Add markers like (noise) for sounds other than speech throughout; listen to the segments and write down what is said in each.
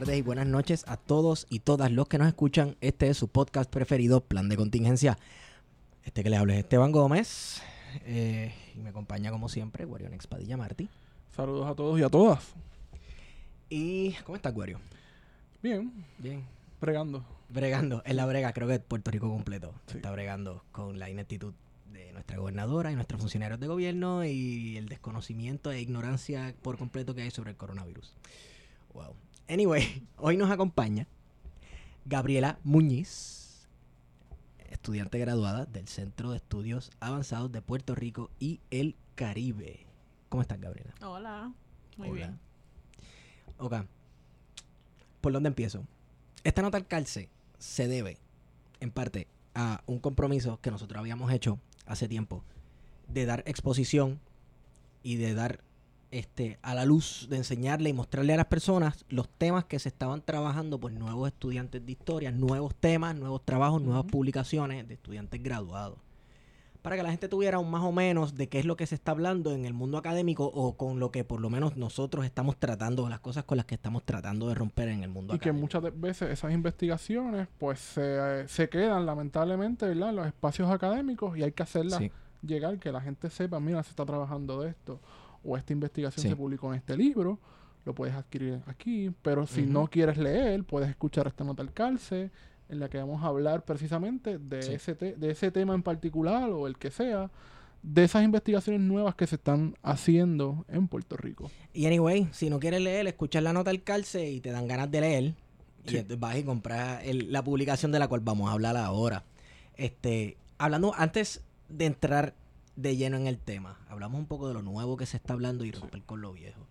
tardes y buenas noches a todos y todas los que nos escuchan. Este es su podcast preferido, Plan de Contingencia. Este que les habla es Esteban Gómez. eh, y me acompaña como siempre, Guario Padilla Martí. Saludos a todos y a todas. ¿Y cómo estás, Guario? Bien, Bien. pregando. Bregando, en la brega, creo que Puerto Rico completo Sí. está bregando con la ineptitud de nuestra gobernadora y nuestros funcionarios de gobierno y el desconocimiento e ignorancia por completo que hay sobre el coronavirus. Wow. Anyway, (laughs) hoy nos acompaña Gabriela Muñiz, estudiante graduada del Centro de Estudios Avanzados de Puerto Rico y el Caribe. ¿Cómo estás, Gabriela? Hola, muy Hola. bien. Ok. ¿Por dónde empiezo? Esta nota al calce se debe, en parte, a un compromiso que nosotros habíamos hecho hace tiempo de dar exposición y de dar este a la luz, de enseñarle y mostrarle a las personas los temas que se estaban trabajando por nuevos estudiantes de historia, nuevos temas, nuevos trabajos, nuevas publicaciones de estudiantes graduados. Para que la gente tuviera un más o menos de qué es lo que se está hablando en el mundo académico o con lo que por lo menos nosotros estamos tratando, las cosas con las que estamos tratando de romper en el mundo Y que académico. muchas de- veces esas investigaciones pues se, se quedan lamentablemente ¿verdad? en los espacios académicos y hay que hacerlas Sí. llegar, que la gente sepa, mira, se está trabajando de esto. O esta investigación Sí. se publicó en este libro, lo puedes adquirir aquí. Pero si no quieres leer, puedes escuchar esta nota al calce en la que vamos a hablar precisamente de, Sí. ese, te- de ese tema en particular o el que sea, de esas investigaciones nuevas que se están haciendo en Puerto Rico. Y anyway, si no quieres leer, escuchas la nota al calce y te dan ganas de leer. Sí. Y entonces vas y compras el- la publicación de la cual vamos a hablar ahora. Este, hablando antes de entrar de lleno en el tema, hablamos un poco de lo nuevo que se está hablando y romper con lo viejo.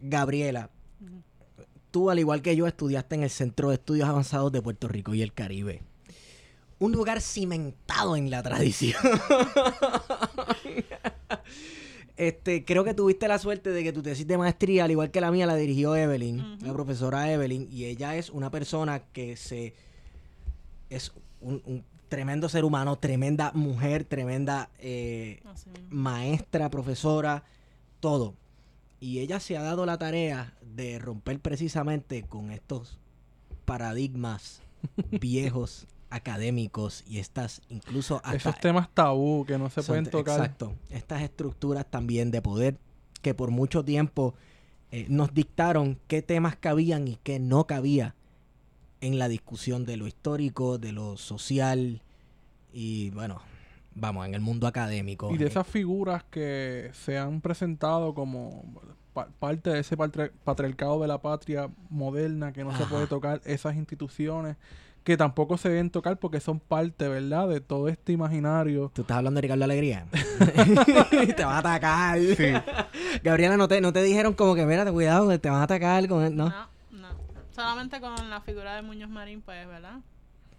Gabriela, tú al igual que yo estudiaste en el Centro de Estudios Avanzados de Puerto Rico y el Caribe. Un lugar cimentado en la tradición. (laughs) Este, creo que tuviste la suerte de que tu tesis de maestría, al igual que la mía, la dirigió Evelyn, la profesora Evelyn, y ella es una persona que se es un, un tremendo ser humano, tremenda mujer, tremenda eh, mismo. maestra, profesora, todo. Y ella se ha dado la tarea de romper precisamente con estos paradigmas (laughs) viejos, académicos y estas incluso hasta Esos temas tabú que no se son- pueden tocar. Exacto. Estas estructuras también de poder que por mucho tiempo eh, nos dictaron qué temas cabían y qué no cabía en la discusión de lo histórico, de lo social y bueno, vamos, en el mundo académico. Y de Eh, esas figuras que se han presentado como pa- parte de ese patri- patriarcado de la patria moderna que no se puede tocar, esas instituciones que tampoco se deben tocar porque son parte, ¿verdad?, de todo este imaginario. Tú estás hablando de Ricardo Alegría. (laughs) (laughs) te van a atacar. Sí. (laughs) Gabriela, ¿no te, ¿no te dijeron como que, mira, cuidado, que te van a atacar con él? No. Solamente con la figura de Muñoz Marín, pues, ¿verdad?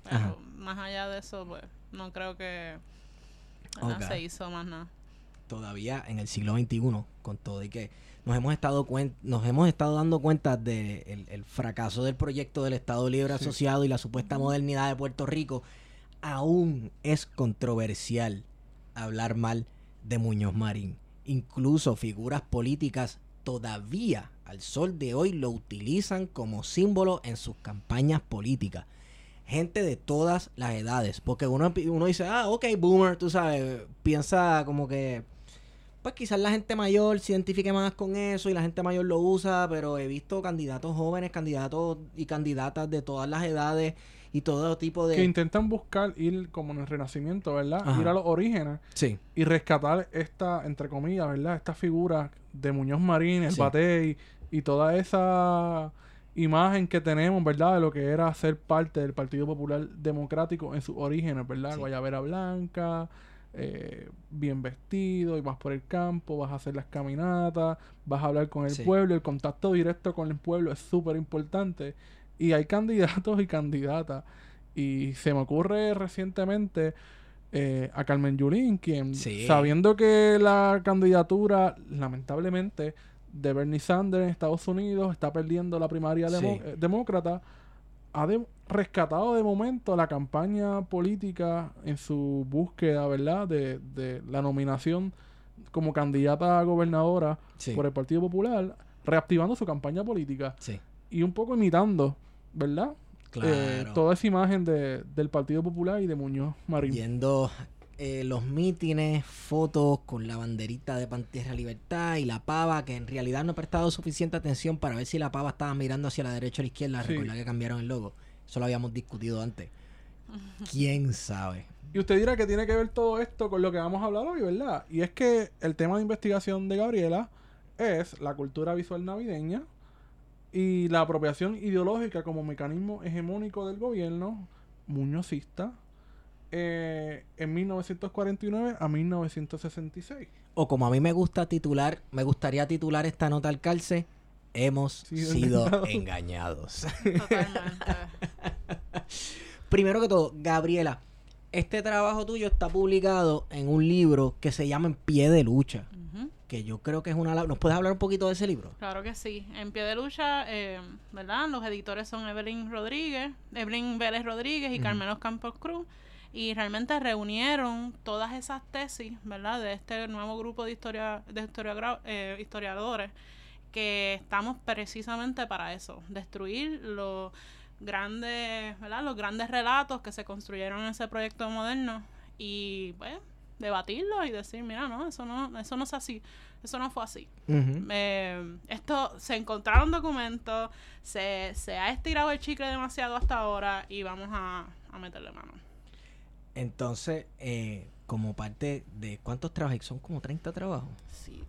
Pero Ajá. más allá de eso, pues, no creo que. Ok. se hizo más nada. todavía en el siglo XXI, con todo y que nos hemos estado cuen- nos hemos estado dando cuenta del de el- el fracaso del proyecto del Estado Libre Sí. Asociado y la supuesta modernidad de Puerto Rico, aún es controversial hablar mal de Muñoz Marín. Incluso figuras políticas todavía al sol de hoy lo utilizan como símbolo en sus campañas políticas. Gente de todas las edades. Porque uno, uno dice, ah, ok, boomer, tú sabes, piensa como que, pues quizás la gente mayor se identifique más con eso y la gente mayor lo usa, pero he visto candidatos jóvenes, candidatos y candidatas de todas las edades y todo tipo de... Que intentan buscar ir como en el renacimiento, ¿verdad? Ajá. Ir a los orígenes Sí, y rescatar esta, entre comillas, ¿verdad? Esta figura de Muñoz Marín, el Sí. Batey y toda esa imagen que tenemos, ¿verdad? De lo que era ser parte del Partido Popular Democrático en sus orígenes, ¿verdad? Sí. Guayabera Blanca, eh, bien vestido y vas por el campo, vas a hacer las caminatas, vas a hablar con el Sí. pueblo, el contacto directo con el pueblo es súper importante. Y hay candidatos y candidatas. Y se me ocurre recientemente eh, a Carmen Yulín, quien Sí. sabiendo que la candidatura, lamentablemente, de Bernie Sanders en Estados Unidos está perdiendo la primaria Sí. eh, demócrata, ha de- rescatado de momento la campaña política en su búsqueda, ¿verdad?, de, de la nominación como candidata a gobernadora Sí. por el Partido Popular, reactivando su campaña política y un poco imitando, ¿verdad? Claro. Eh, toda esa imagen de, del Partido Popular y de Muñoz Marín. Yendo eh, los mítines, fotos con la banderita de Pantera Libertad y la pava, que en realidad no he prestado suficiente atención para ver si la pava estaba mirando hacia la derecha o la izquierda. Sí. Recordar que cambiaron el logo. Eso lo habíamos discutido antes. ¿Quién sabe? Y usted dirá que tiene que ver todo esto con lo que vamos a hablar hoy, ¿verdad? Y es que el tema de investigación de Gabriela es la cultura visual navideña y la apropiación ideológica como mecanismo hegemónico del gobierno muñozista eh, en 1949 a 1966. O como a mí me gusta titular, me gustaría titular esta nota al calce, hemos Sido sido engañados. engañados. (laughs) Totalmente. Primero que todo, Gabriela, este trabajo tuyo está publicado en un libro que se llama En pie de lucha. Que yo creo que es una... ¿Nos puedes hablar un poquito de ese libro? Claro que sí. En pie de lucha, eh, ¿verdad? Los editores son Evelyn Rodríguez, Evelyn Vélez Rodríguez y Ujú. Carmenos Campos Cruz. Y realmente reunieron todas esas tesis, ¿verdad? De este nuevo grupo de, historia, de historiogra- eh, historiadores que estamos precisamente para eso, destruir los grandes, ¿verdad? Los grandes relatos que se construyeron en ese proyecto moderno y, pues, debatirlo y decir, mira, no, eso no, eso no es así, eso no fue así. Eh, esto se encontraron documentos, se, se ha estirado el chicle demasiado hasta ahora y vamos a, a meterle mano. Entonces, eh, como parte de... ¿Cuántos trabajos? Son como 30 trabajos. Sí.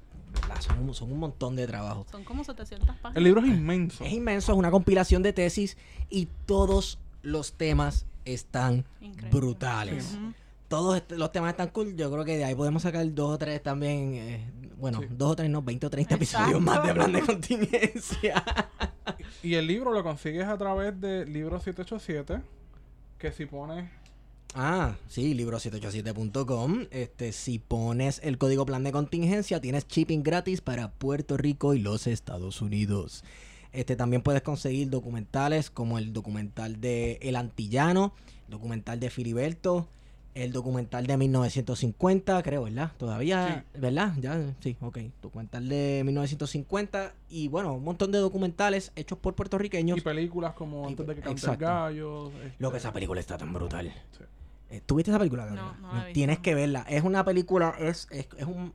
Son, un- son un montón de trabajos. son como 700 páginas. El libro es inmenso. Es inmenso, es una compilación de tesis y todos los temas están Increíble. brutales. Todos los temas están cool. Yo creo que de ahí podemos sacar dos o tres también. eh, bueno, Sí. dos o tres, no, 20 o 30 Exacto. episodios más de plan de contingencia. (laughs) Y el libro lo consigues a través de Libro 787, que si pones... ah, sí, libro787.com. Este, si pones el código plan de contingencia, tienes shipping gratis para Puerto Rico y los Estados Unidos. Este, también puedes conseguir documentales como el documental de El Antillano, documental de Filiberto, el documental de 1950, creo, ¿verdad? Todavía, ¿verdad? Ya, sí, ok. Documental de 1950 y bueno, un montón de documentales hechos por puertorriqueños. Y películas como Y Antes de que cante el exacto. gallo. Lo que este, esa película está tan brutal. sí. Eh, ¿Tú viste esa película? No, Gabriela? no la he visto. Tienes que verla. Es una película, es, es, es un-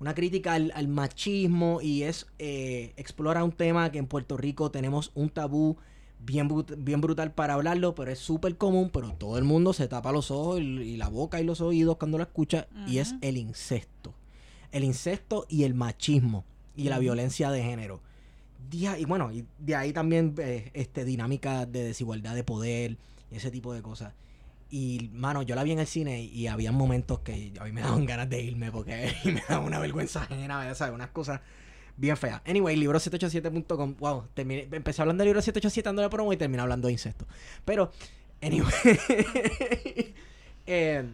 una crítica al, al machismo y es eh, explora un tema que en Puerto Rico tenemos un tabú bien, brut- bien brutal para hablarlo, pero es súper común, pero todo el mundo se tapa los ojos y, y la boca y los oídos cuando lo escucha y es el incesto. El incesto y el machismo y la violencia de género. Y bueno, y de ahí también eh, este dinámica de desigualdad de poder y ese tipo de cosas. Y, mano, yo la vi en el cine y había momentos que a mí me daban ganas de irme porque (laughs) me daba una vergüenza ajena, ¿sabes? Unas cosas bien feas. Anyway, libro787.com. Wow, terminé, empecé hablando de libro 787 dándole promo y terminé hablando de incesto. Pero, anyway. (laughs) eh,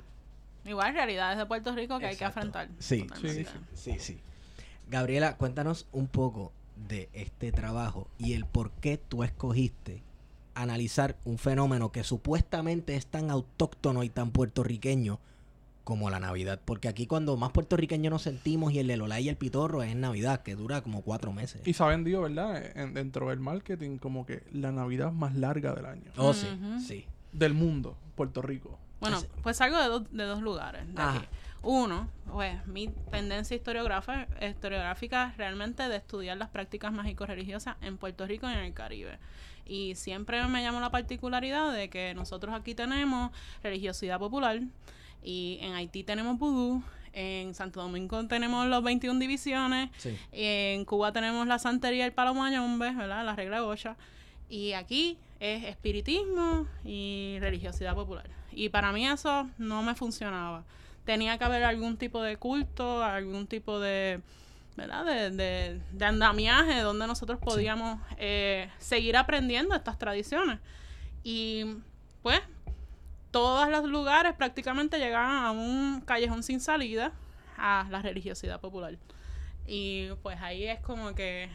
Igual realidades de Puerto Rico que hay que afrontar. Sí, sí, sí. Gabriela, cuéntanos un poco de este trabajo y el por qué tú escogiste analizar un fenómeno que supuestamente es tan autóctono y tan puertorriqueño como la Navidad. Porque aquí cuando más puertorriqueños nos sentimos y el de Lola y el Pitorro es en Navidad, que dura como cuatro meses. Y se ha vendido, ¿verdad? En- dentro del marketing como que la Navidad más larga del año. Oh, sí, sí. Del mundo, Puerto Rico. Bueno, pues salgo de, dos- de dos lugares. de aquí. Uno, pues mi tendencia historiográfica, historiográfica realmente de estudiar las prácticas mágico-religiosas en Puerto Rico y en el Caribe. Y siempre me llamó la particularidad de que nosotros aquí tenemos religiosidad popular y en Haití tenemos vudú, en Santo Domingo tenemos los 21 divisiones, Sí. en Cuba tenemos la santería y el palo mayombe, ¿verdad? La regla gocha. Y aquí es espiritismo y religiosidad popular. Y para mí eso no me funcionaba. tenía que haber algún tipo de culto, algún tipo de, ¿verdad? De, de, de andamiaje donde nosotros podíamos eh, seguir aprendiendo estas tradiciones. Y pues todos los lugares prácticamente llegaban a un callejón sin salida a la religiosidad popular. Y pues ahí es como que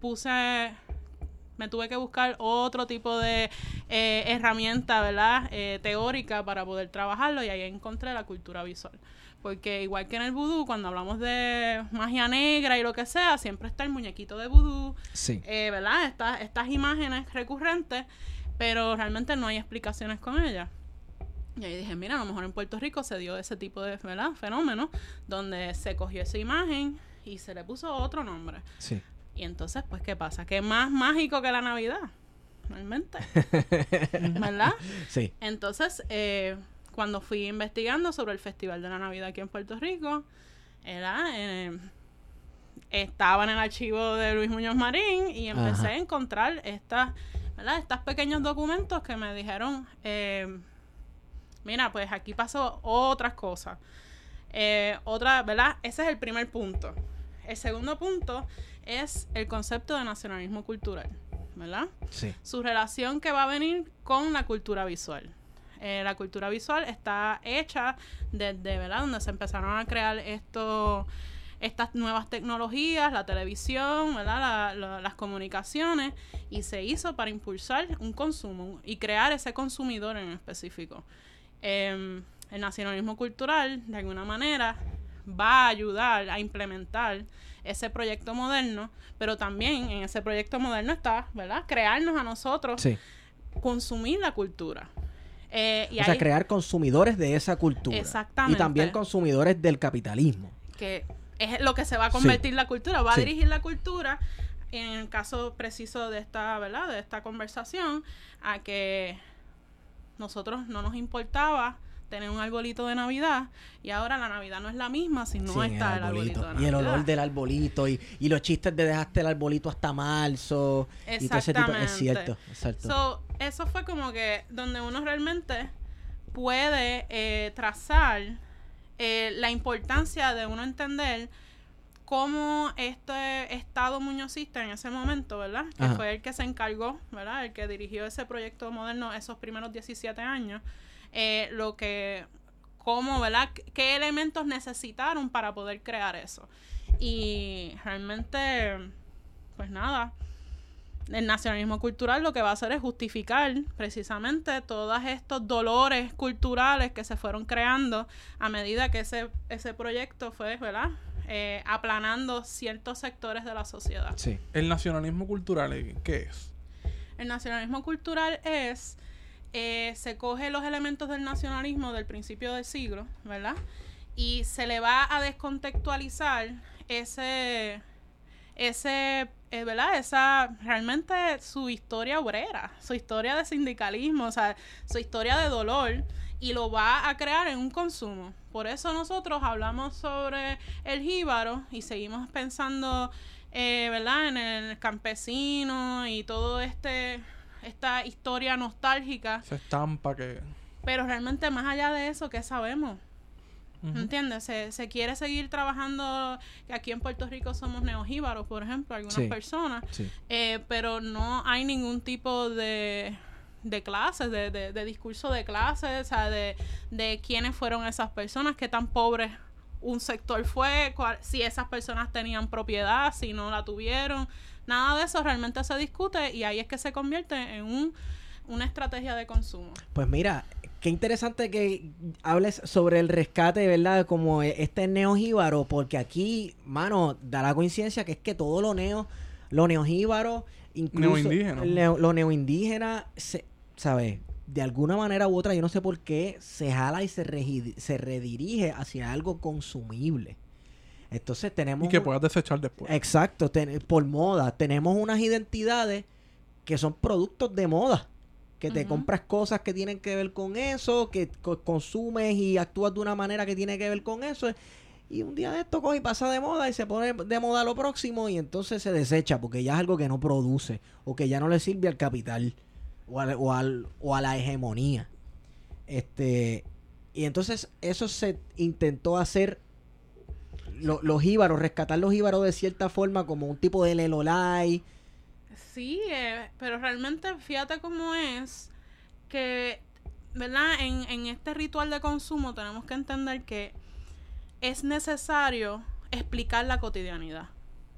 puse me tuve que buscar otro tipo de eh, herramienta, ¿verdad? Eh, teórica para poder trabajarlo y ahí encontré la cultura visual. Porque igual que en el vudú, cuando hablamos de magia negra y lo que sea, siempre está el muñequito de vudú, Sí. eh, ¿verdad? Estas, estas imágenes recurrentes, pero realmente no hay explicaciones con ellas. Y ahí dije, mira, a lo mejor en Puerto Rico se dio ese tipo de ¿verdad? fenómeno donde se cogió esa imagen y se le puso otro nombre. Sí. Y entonces, pues, ¿qué pasa? ¿Qué más mágico que la Navidad? Realmente. (laughs) ¿Verdad? Sí. Entonces, eh, cuando fui investigando sobre el Festival de la Navidad aquí en Puerto Rico, era, eh, estaba en el archivo de Luis Muñoz Marín y empecé Ajá. a encontrar estas, ¿verdad? Estos pequeños documentos que me dijeron, eh, mira, pues aquí pasó otras cosas. Eh, otra, ¿verdad? Ese es el primer punto. El segundo punto es el concepto de nacionalismo cultural, ¿verdad? Sí. su relación que va a venir con la cultura visual. Eh, la cultura visual está hecha desde, ¿verdad? Donde se empezaron a crear esto, estas nuevas tecnologías, la televisión, ¿verdad? La- la- las comunicaciones, y se hizo para impulsar un consumo y crear ese consumidor en específico. Em, el nacionalismo cultural, de alguna manera, va a ayudar a implementar ese proyecto moderno, pero también en ese proyecto moderno está, ¿verdad? Crearnos a nosotros, Sí. consumir la cultura. Eh, y o sea, crear consumidores de esa cultura. Exactamente. Y también consumidores del capitalismo. que es lo que se va a convertir la cultura, va Sí. a dirigir la cultura, en el caso preciso de esta, ¿verdad? De esta conversación, a que nosotros no nos importaba tener un arbolito de Navidad y ahora la Navidad no es la misma si no Sí, está el arbolito, de Navidad. Y el olor del arbolito. Y, y los chistes de dejaste el arbolito hasta marzo. Y todo ese tipo. Es cierto, exacto. So, eso fue como que donde uno realmente puede eh, trazar eh, la importancia de uno entender cómo este estado muñozista en ese momento, ¿verdad? Que Ajá. fue el que se encargó, ¿verdad? El que dirigió ese proyecto moderno esos primeros 17 años, eh, lo que, cómo, ¿verdad? ¿Qué elementos necesitaron para poder crear eso? Y realmente, pues nada, el nacionalismo cultural lo que va a hacer es justificar precisamente todos estos dolores culturales que se fueron creando a medida que ese, ese proyecto fue, ¿verdad? Eh, aplanando ciertos sectores de la sociedad. Sí. El nacionalismo cultural. ¿qué es? El nacionalismo cultural es, eh, se coge los elementos del nacionalismo del principio del siglo, ¿verdad? Y se le va a descontextualizar ese, ese, eh, ¿verdad? Esa, realmente su historia obrera, su historia de sindicalismo, o sea, su historia de dolor, y lo va a crear en un consumo. Por eso nosotros hablamos sobre el jíbaro y seguimos pensando, eh, ¿verdad? En el campesino y todo este, esta historia nostálgica, Esa estampa que... pero realmente más allá de eso, ¿qué sabemos? Ujú. ¿Entiendes? Se, se quiere seguir trabajando, que aquí en Puerto Rico somos neojíbaros, por ejemplo, algunas Sí. personas, Sí. eh, pero no hay ningún tipo de, de clases, de, de, de discurso de clases, o sea, de, de quiénes fueron esas personas, qué tan pobres un sector fue, cuál- si esas personas tenían propiedad, si no la tuvieron, nada de eso realmente se discute y ahí es que se convierte en un, una estrategia de consumo. Pues mira, qué interesante que hables sobre el rescate, ¿verdad? Como e- este neojíbaro, porque aquí, mano, da la coincidencia que es que todo lo neo, lo neojíbaro, incluso leo- lo neoindígena, se, ¿sabes? De alguna manera u otra, yo no sé por qué, se jala y se, redirige hacia algo consumible. Entonces tenemos... Y que puedas desechar después. Exacto, ten- por moda. Tenemos unas identidades que son productos de moda. Que te compras cosas que tienen que ver con eso, que co- consumes y actúas de una manera que tiene que ver con eso. Y un día de esto coge y pasa de moda y se pone de moda lo próximo y entonces se desecha porque ya es algo que no produce o que ya no le sirve al capital o, al- o, a la hegemonía. Este Y entonces eso se intentó hacer lo- los íbaros, rescatar los íbaros de cierta forma como un tipo de Lelolai. Sí, eh, pero realmente fíjate cómo es que, ¿verdad? En, en este ritual de consumo tenemos que entender que es necesario explicar la cotidianidad,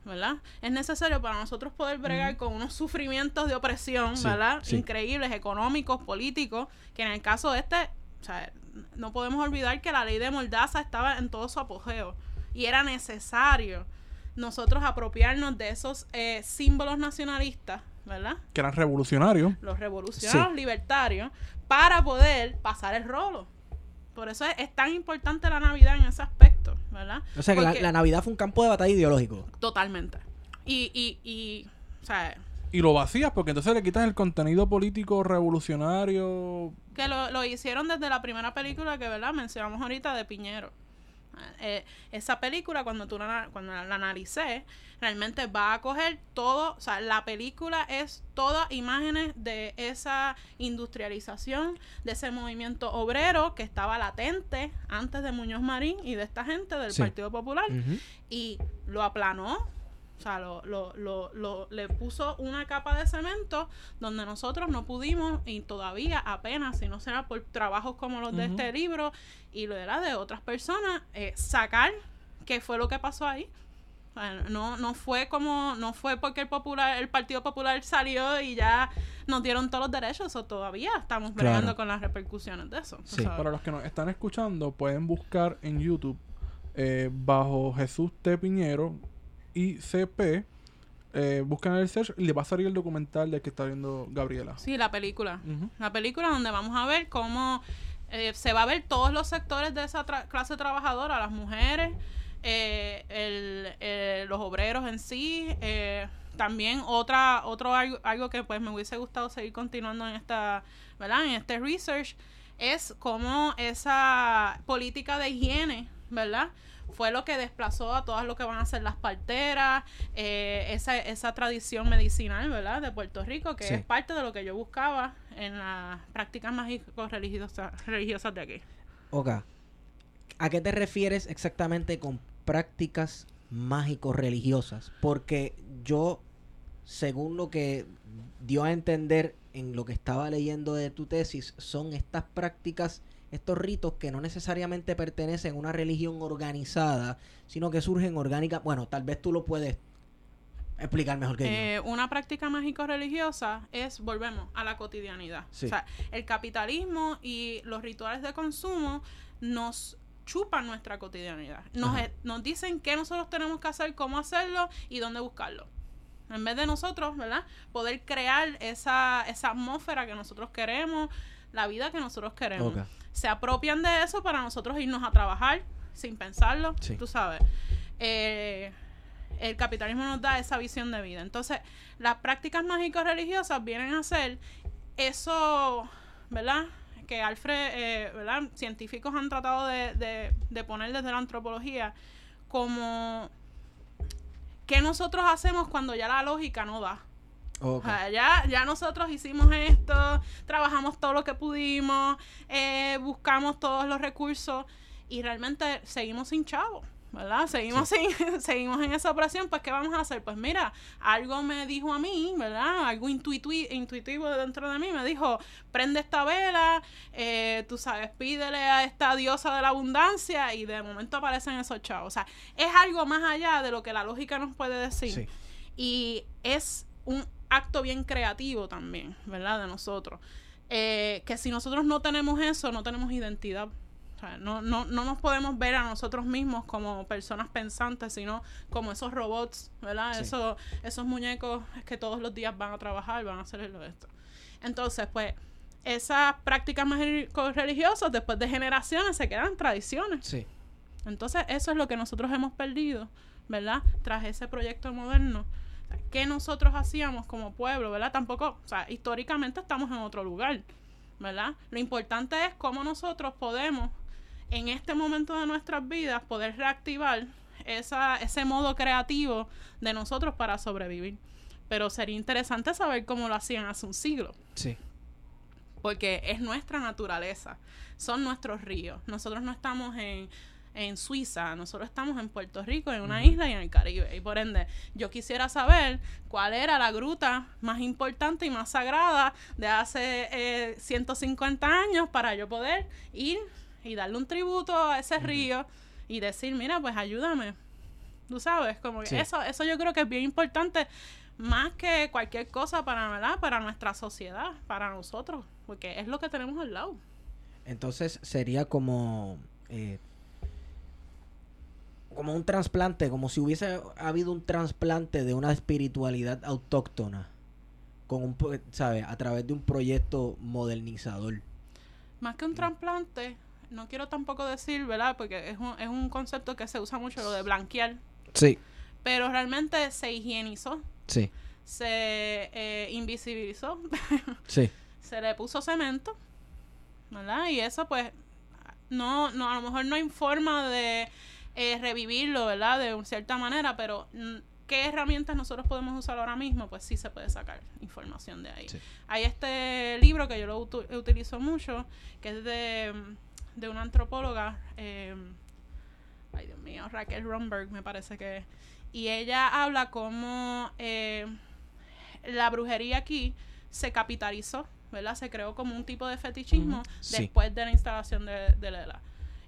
¿verdad? Es necesario para nosotros poder bregar con unos sufrimientos de opresión, Sí, ¿verdad? sí. Increíbles, económicos, políticos, que en el caso de este, o sea, no podemos olvidar que la ley de Mordaza estaba en todo su apogeo y era necesario nosotros apropiarnos de esos eh, símbolos nacionalistas, ¿verdad? Que eran revolucionarios. Los revolucionarios libertarios, para poder pasar el rolo. Por eso es, es tan importante la Navidad en ese aspecto, ¿verdad? O sea que la, la Navidad fue un campo de batalla ideológico. Totalmente. Y, y, y, o sea, Y lo vacías porque entonces le quitas el contenido político revolucionario. que lo, lo hicieron desde la primera película que, ¿verdad? Mencionamos ahorita de Piñero. Eh, esa película, cuando tú la, cuando la, la analicé, realmente va a coger todo, o sea, la película es todas imágenes de esa industrialización, de ese movimiento obrero que estaba latente antes de Muñoz Marín y de esta gente del Sí. Partido Popular y lo aplanó. O sea, lo, lo, lo, lo- le puso una capa de cemento donde nosotros no pudimos y todavía apenas, si no será por trabajos como los de este libro y lo era de otras personas, eh, sacar qué fue lo que pasó ahí. O sea, no, no fue como, no fue porque el popular, el Partido Popular salió y ya nos dieron todos los derechos, o todavía estamos Claro. bregando con las repercusiones de eso. Sí. Para los que nos están escuchando, pueden buscar en YouTube eh, bajo Jesús T. Piñero y CP. Eh, buscan el search y le va a salir el documental del que está viendo Gabriela. Sí, la película. La película donde vamos a ver cómo eh, se va a ver todos los sectores de esa tra- clase trabajadora, las mujeres, eh, el- eh, los obreros en sí, también otra otro algo, algo que pues me hubiese gustado seguir continuando en esta, ¿verdad? En este research es cómo esa política de higiene, ¿verdad? Fue lo que desplazó a todas lo que van a ser las parteras, eh, esa, esa tradición medicinal, ¿verdad? De Puerto Rico, que Sí. es parte de lo que yo buscaba en las prácticas mágico-religiosas religiosas de aquí. Oka, ¿a qué te refieres exactamente con prácticas mágico-religiosas? Porque yo, según lo que dio a entender en lo que estaba leyendo de tu tesis, son estas prácticas, estos ritos que no necesariamente pertenecen a una religión organizada, sino que surgen orgánicas. Bueno, tal vez tú lo puedes explicar mejor que yo. Eh, una práctica mágico-religiosa es, volvemos, a la cotidianidad. Sí. O sea, el capitalismo y los rituales de consumo nos chupan nuestra cotidianidad. Nos, Ajá. nos dicen qué nosotros tenemos que hacer, cómo hacerlo y dónde buscarlo. En vez de nosotros, ¿verdad? Poder crear esa, esa atmósfera que nosotros queremos, la vida que nosotros queremos. Se apropian de eso para nosotros irnos a trabajar sin pensarlo, Sí. tú sabes. Eh, el capitalismo nos da esa visión de vida. Entonces, las prácticas mágico-religiosas vienen a ser eso, ¿verdad? Que Alfred, eh, ¿verdad? Científicos han tratado de, de- de poner desde la antropología como qué nosotros hacemos cuando ya la lógica no da. O sea, ya, ya nosotros hicimos esto, trabajamos todo lo que pudimos, eh, buscamos todos los recursos y realmente seguimos sin chavo, ¿verdad? Seguimos, sin, (laughs) seguimos en esa operación, pues ¿qué vamos a hacer? Pues mira, algo me dijo a mí, ¿verdad? Algo intuitui- intuitivo dentro de mí me dijo, prende esta vela, eh, tú sabes, pídele a esta diosa de la abundancia y de momento aparecen esos chavos. O sea, es algo más allá de lo que la lógica nos puede decir. Sí. Y es un acto bien creativo también, ¿verdad? De nosotros. Eh, que si nosotros no tenemos eso, no tenemos identidad. O sea, no, no, no nos podemos ver a nosotros mismos como personas pensantes, sino como esos robots, ¿verdad? Sí. Esos, esos muñecos que todos los días van a trabajar, van a hacer esto. Entonces, pues, esas prácticas más religiosas, después de generaciones, se quedan tradiciones. Sí. Entonces, eso es lo que nosotros hemos perdido, ¿verdad? Tras ese proyecto moderno. ¿Qué nosotros hacíamos como pueblo, ¿verdad? Tampoco, o sea, históricamente estamos en otro lugar, ¿verdad? Lo importante es cómo nosotros podemos, en este momento de nuestras vidas, poder reactivar esa, ese modo creativo de nosotros para sobrevivir. Pero sería interesante saber cómo lo hacían hace un siglo. Sí. porque es nuestra naturaleza, son nuestros ríos. Nosotros no estamos en, en Suiza, nosotros estamos en Puerto Rico, en una isla y en el Caribe. Y por ende, yo quisiera saber cuál era la gruta más importante y más sagrada de hace eh, 150 años para yo poder ir y darle un tributo a ese río y decir, mira, pues ayúdame. Tú sabes, como que eso, eso yo creo que es bien importante más que cualquier cosa para, ¿verdad? para nuestra sociedad, para nosotros, porque es lo que tenemos al lado. Entonces sería como eh, como un trasplante, como si hubiese habido un trasplante de una espiritualidad autóctona con un, pro- ¿sabe? A través de un proyecto modernizador. Más que un trasplante, no quiero tampoco decir, ¿verdad? Porque es un, es un concepto que se usa mucho, lo de blanquear. Sí, Pero realmente se higienizó, sí, se eh, invisibilizó, (laughs) sí. se le puso cemento, ¿verdad? Y eso pues no, no, a lo mejor no hay forma de eh, revivirlo, ¿verdad? De una cierta manera, pero mm, ¿qué herramientas nosotros podemos usar ahora mismo? Pues sí se puede sacar información de ahí. Sí. Hay este libro que yo lo utilizo mucho, que es de, de una antropóloga, eh, ay Dios mío, Raquel Romberg me parece que es. Y ella habla cómo eh, la brujería aquí se capitalizó, ¿verdad? Se creó como un tipo de fetichismo. Sí. después de la instalación de, de Lela.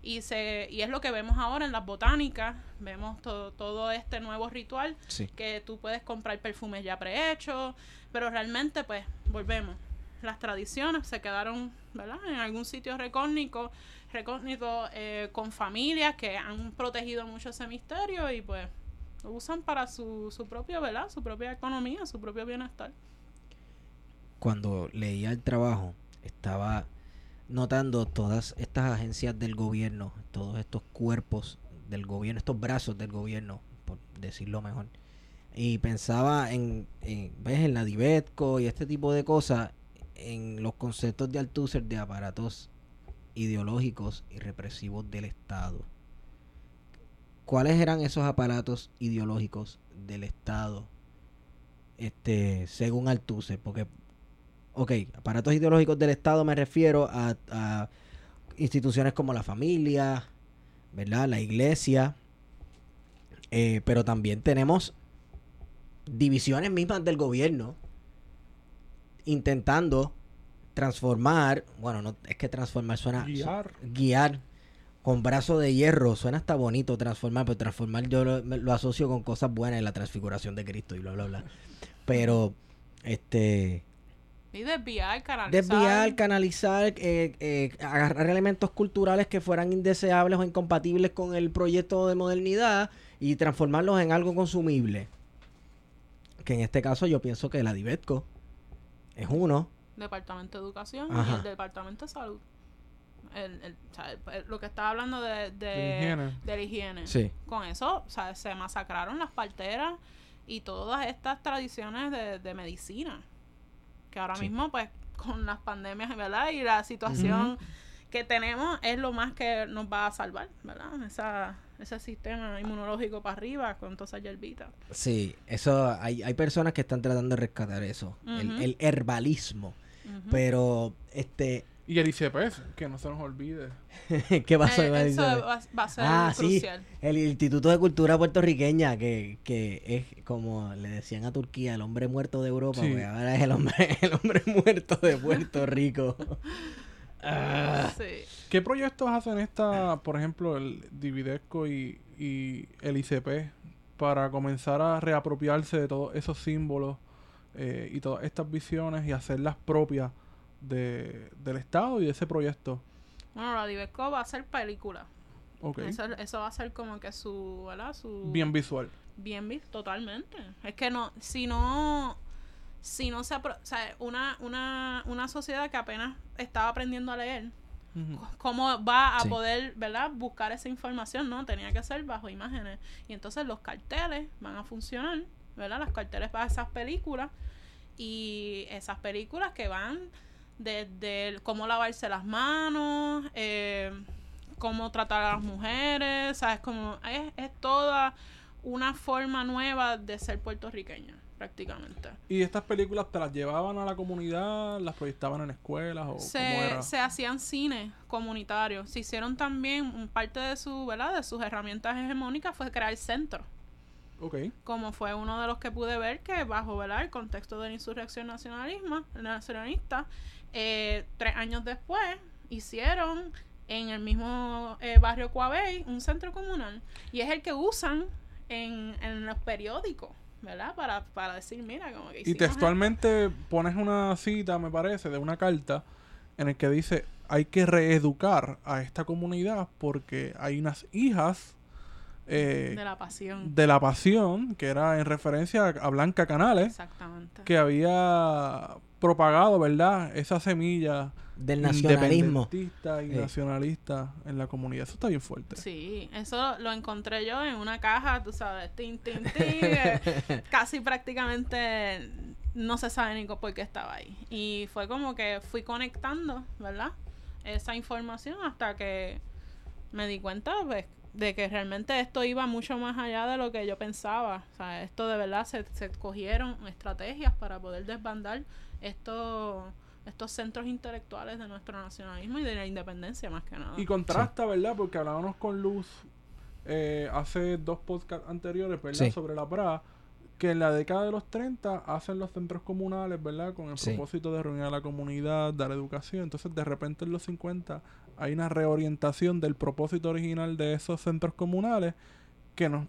Y, se, y es lo que vemos ahora en las botánicas, vemos todo, todo este nuevo ritual Sí. que tú puedes comprar perfumes ya prehechos, pero realmente pues volvemos. Las tradiciones se quedaron, ¿verdad? En algún sitio recógnito, recógnito eh, con familias que han protegido mucho ese misterio y pues lo usan para su, su propio, ¿verdad? Su propia economía, su propio bienestar. Cuando leía el trabajo, estaba notando todas estas agencias del gobierno, todos estos cuerpos del gobierno, estos brazos del gobierno, por decirlo mejor. Y pensaba en, en, ¿ves? en la Divetco y este tipo de cosas, en los conceptos de Althusser de aparatos ideológicos y represivos del Estado. ¿Cuáles eran esos aparatos ideológicos del Estado? Este, según Althusser, porque ok, aparatos ideológicos del Estado me refiero a, a instituciones como la familia, ¿verdad? La iglesia, eh, pero también tenemos divisiones mismas del gobierno intentando transformar, bueno, no es que transformar suena Guiar. guiar con brazo de hierro, suena hasta bonito transformar, pero transformar yo lo, lo asocio con cosas buenas en la transfiguración de Cristo y bla bla bla. Pero este Y desviar, canalizar. desviar, canalizar, eh, eh, agarrar elementos culturales que fueran indeseables o incompatibles con el proyecto de modernidad y transformarlos en algo consumible. Que en este caso yo pienso que la Divetco es uno. Departamento de Educación y el Departamento de Salud. El, el- o sea, el- el- lo que estaba hablando de, de, De higiene. de la higiene. Sí. Con eso, o sea, se masacraron las parteras y todas estas tradiciones de, de medicina. Que ahora Sí. mismo, pues, con las pandemias, ¿verdad? Y la situación que tenemos es lo más que nos va a salvar, ¿verdad? Esa, ese sistema inmunológico para arriba con toda esa hierbita. Sí, eso hay, hay personas que están tratando de rescatar eso, el, herbalismo. Pero, este, Y el ICPS, que no se nos olvide. (laughs) ¿qué pasó? Eh, eso va, va a ser Ah, sí, crucial. el Instituto de Cultura Puertorriqueña, que, que es como le decían a Turquía, el hombre muerto de Europa, Sí. pues ahora es el hombre, (laughs) el hombre muerto de Puerto Rico. (laughs) Ah, Sí. ¿Qué proyectos hacen esta, por ejemplo, el Dividesco y, y el ICP para comenzar a reapropiarse de todos esos símbolos eh, y todas estas visiones y hacerlas propias de, del Estado y de ese proyecto? Bueno, la Diveco va a ser película. Ok. Eso, eso va a ser como que su, ¿verdad? Su... Bien visual. Bien visto, totalmente. Es que no, si no, si no se, apro- o sea, una, una, una sociedad que apenas estaba aprendiendo a leer. ¿cómo va a Sí. poder, verdad, buscar esa información? No, tenía que ser bajo imágenes. Y entonces los carteles van a funcionar, ¿verdad? Los carteles para esas películas y esas películas que van desde el cómo lavarse las manos, eh, cómo tratar a las mujeres, ¿sabes? Como es, es toda una forma nueva de ser puertorriqueño, prácticamente. ¿Y estas películas te las llevaban a la comunidad, las proyectaban en escuelas o cómo se, era? se hacían cine comunitarios. Se hicieron también parte de su, ¿verdad? De sus herramientas hegemónicas fue crear centros. Ok. Como fue uno de los que pude ver que bajo ¿verdad? el contexto de la insurrección nacionalismo, nacionalista, eh, tres años después hicieron en el mismo eh, barrio Coabey un centro comunal. Y es el que usan en, en los periódicos. ¿Verdad? Para, para decir, mira, como que Y textualmente pones una cita, me parece, de una carta en el que dice hay que reeducar a esta comunidad porque hay unas hijas eh, de la pasión. de la pasión, que era en referencia a Blanca Canales, Exactamente. que había propagado, ¿verdad? Esa semilla Del nacionalismo. independentista y Sí. nacionalista en la comunidad. Eso está bien fuerte. Sí, eso lo encontré yo en una caja, tú sabes, tin, tin, tin, eh, (laughs) casi prácticamente no se sabe ni por qué estaba ahí. Y fue como que fui conectando, ¿verdad? Esa información hasta que me di cuenta pues, de que realmente esto iba mucho más allá de lo que yo pensaba. O sea, esto de verdad se, se cogieron estrategias para poder desbandar estos estos centros intelectuales de nuestro nacionalismo y de la independencia más que nada. Y contrasta, ¿verdad? Porque hablábamos con Luz eh, hace dos podcasts anteriores, ¿verdad? Sí. Sobre la PRA, que en la década de los 30 hacen los centros comunales, ¿verdad? Con el Sí. propósito de reunir a la comunidad, dar educación. Entonces, de repente en los 50 hay una reorientación del propósito original de esos centros comunales que no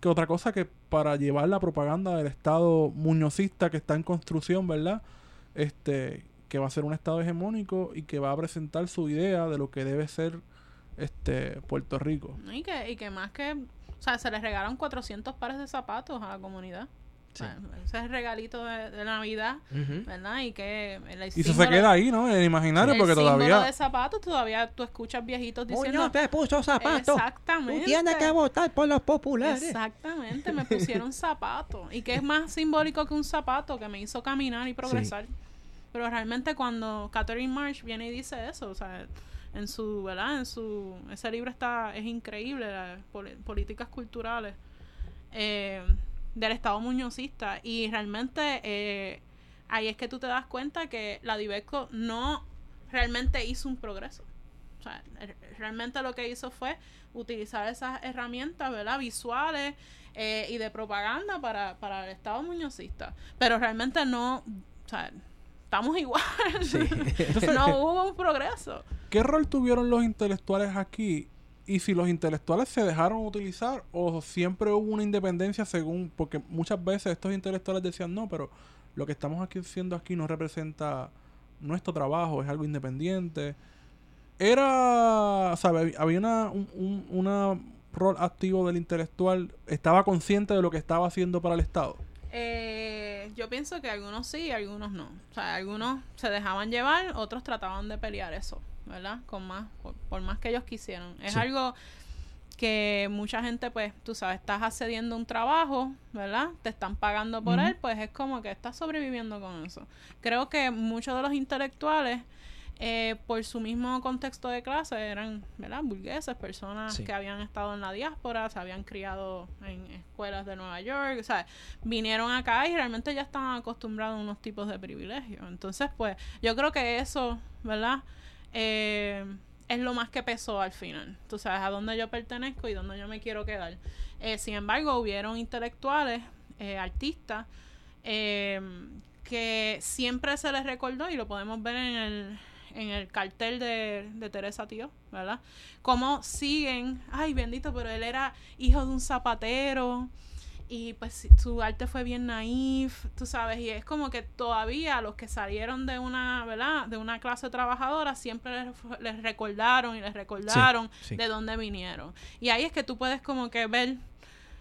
que otra cosa que para llevar la propaganda del Estado muñozista que está en construcción, ¿verdad? Este, que va a ser un Estado hegemónico y que va a presentar su idea de lo que debe ser este Puerto Rico. Y que, y que más que, o sea, se les regaron 400 pares de zapatos a la comunidad. Sí. O sea, ese es el regalito de, de Navidad. ¿verdad? Y que el Y eso se queda ahí, ¿no? En el imaginario, el porque todavía... de zapatos todavía tú escuchas viejitos diciendo Muñoz te puso zapatos. exactamente Tú tienes que votar por los populares. exactamente me (laughs) pusieron zapatos y que es más simbólico que un zapato que me hizo caminar y progresar pero realmente cuando Catherine Marsh viene y dice eso o sea en su verdad en su ese libro está es increíble las políticas culturales eh, del Estado muñozista y realmente eh, ahí es que tú te das cuenta que la Diveco no realmente hizo un progreso. O sea, re- realmente lo que hizo fue utilizar esas herramientas, ¿verdad? Visuales eh, y de propaganda para, para el Estado muñozista. Pero realmente no, o sea, estamos igual. (laughs) no hubo un progreso. ¿Qué rol tuvieron los intelectuales aquí? Y si los intelectuales se dejaron utilizar o siempre hubo una independencia según... Porque muchas veces estos intelectuales decían, no, pero lo que estamos aquí haciendo aquí no representa nuestro trabajo, es algo independiente. Era, ¿sabe? Había una, un, un- una rol activo del intelectual, estaba consciente de lo que estaba haciendo para el Estado. Eh, yo pienso que algunos sí algunos no. O sea, algunos se dejaban llevar, otros trataban de pelear eso, ¿verdad? Con más, por, por más que ellos quisieran. Es Sí. algo que mucha gente, pues, tú sabes, estás accediendo a un trabajo, ¿verdad? Te están pagando por él, pues es como que estás sobreviviendo con eso. Creo que muchos de los intelectuales, eh, por su mismo contexto de clase, eran, ¿verdad? Burgueses, personas Sí. que habían estado en la diáspora, se habían criado en escuelas de Nueva York, o sea, vinieron acá y realmente ya estaban acostumbrados a unos tipos de privilegios. Entonces, pues, yo creo que eso, ¿verdad? Eh, es lo más que pesó al final. Tú sabes a dónde yo pertenezco y dónde yo me quiero quedar. Eh, sin embargo, hubieron intelectuales, eh, artistas, eh, que siempre se les recordó y lo podemos ver en el, en el cartel de, de Teresa Tío, ¿verdad? Cómo siguen, ay bendito, pero él era hijo de un zapatero y pues su arte fue bien naif, tú sabes, y es como que todavía los que salieron de una, ¿verdad? De una clase trabajadora siempre les, les recordaron y les recordaron sí. de dónde vinieron. Y ahí es que tú puedes como que ver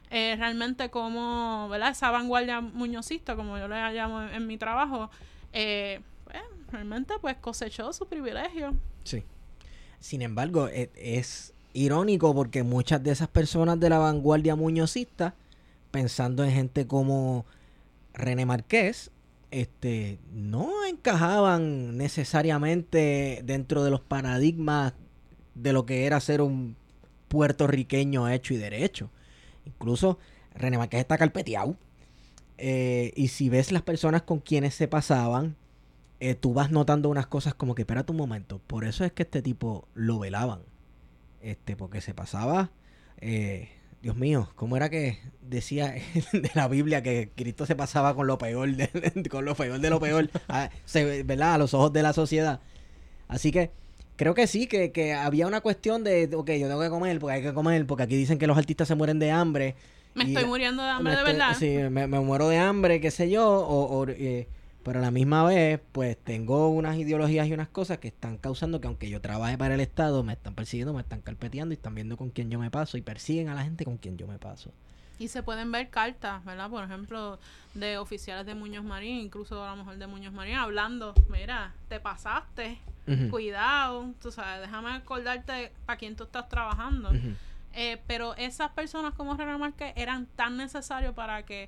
eh, realmente cómo, ¿verdad? Esa vanguardia muñozista, como yo le llamo en, en mi trabajo, eh, pues, realmente pues cosechó su privilegio. Sí. Sin embargo, e- es, irónico porque muchas de esas personas de la vanguardia muñozista, pensando en gente como René Marqués, este, no encajaban necesariamente dentro de los paradigmas de lo que era ser un puertorriqueño hecho y derecho. Incluso René Márquez está carpeteado. Eh, y si ves las personas con quienes se pasaban, eh, tú vas notando unas cosas como que, espérate un momento, por eso es que este tipo lo velaban. Este, porque se pasaba, eh, Dios mío, ¿cómo era que decía (laughs) de la Biblia que Cristo se pasaba con lo peor de, (laughs) con lo peor de lo peor, a, se, ¿verdad? A los ojos de la sociedad. Así que creo que sí, que, que había una cuestión de, ok, yo tengo que comer porque hay que comer, porque aquí dicen que los artistas se mueren de hambre. Me y- estoy muriendo de hambre de estoy- verdad. Sí, me, me muero de hambre, qué sé yo, o, o, eh, pero a la misma vez, pues tengo unas ideologías y unas cosas que están causando que aunque yo trabaje para el Estado, me están persiguiendo, me están carpeteando y están viendo con quién yo me paso y persiguen a la gente con quien yo me paso. Y se pueden ver cartas, ¿verdad? Por ejemplo, de oficiales de Muñoz Marín, incluso a lo mejor de Muñoz Marín, hablando, mira, te pasaste, cuidado, tú sabes, déjame acordarte para quién tú estás trabajando. Eh, pero esas personas como René Márquez eran tan necesarios para que eh,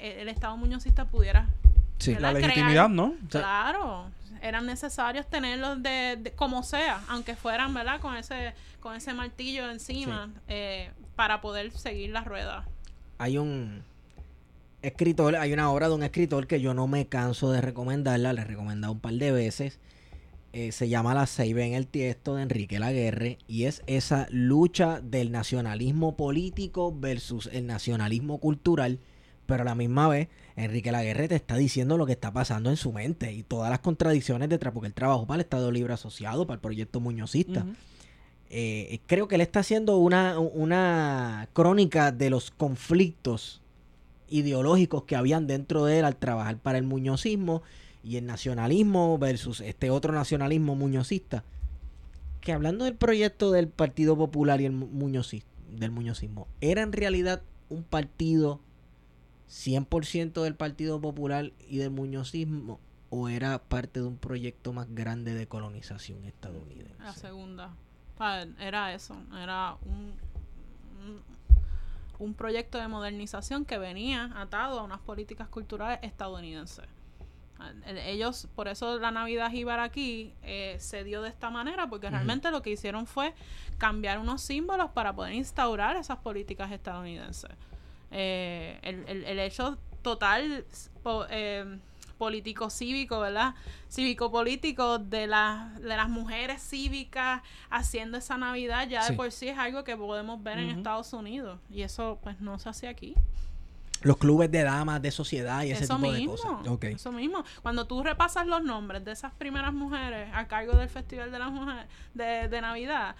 eh, el Estado muñozista pudiera Sí. La crear- legitimidad, ¿no? sea- Claro, eran necesarios tenerlos de, de- como sea, aunque fueran, ¿verdad? Con ese con ese martillo encima eh, para poder seguir la rueda. Hay un escritor, hay una obra de un escritor que yo no me canso de recomendarla, le he recomendado un par de veces. Eh, se llama La Ceiba en el Tiesto de Enrique Laguerre y es esa lucha del nacionalismo político versus el nacionalismo cultural, pero a la misma vez Enrique Laguerre te está diciendo lo que está pasando en su mente y todas las contradicciones detrás, porque él trabajó para el Estado Libre Asociado, para el proyecto Muñozista. Eh, creo que él está haciendo una, una crónica de los conflictos ideológicos que habían dentro de él al trabajar para el muñozismo y el nacionalismo versus este otro nacionalismo muñozista. Que hablando del proyecto del Partido Popular y el mu- muñozi- del muñozismo, ¿era en realidad un partido 100% del Partido Popular y del muñozismo o era parte de un proyecto más grande de colonización estadounidense? La segunda. Era eso, era un, un, un proyecto de modernización que venía atado a unas políticas culturales estadounidenses. El- Ellos, por eso la Navidad Jíbar aquí eh, se dio de esta manera, porque realmente lo que hicieron fue cambiar unos símbolos para poder instaurar esas políticas estadounidenses. Eh, el, el- el hecho total po- eh, político cívico, ¿verdad? Cívico político de las de las mujeres cívicas haciendo esa Navidad ya Sí. de por sí es algo que podemos ver en. Estados Unidos y eso pues no se hace aquí. Los clubes de damas de sociedad y ese Eso tipo mismo, de cosas. Ok. eso mismo. Cuando tú repasas los nombres de esas primeras mujeres a cargo del Festival de las Mujeres de, de Navidad,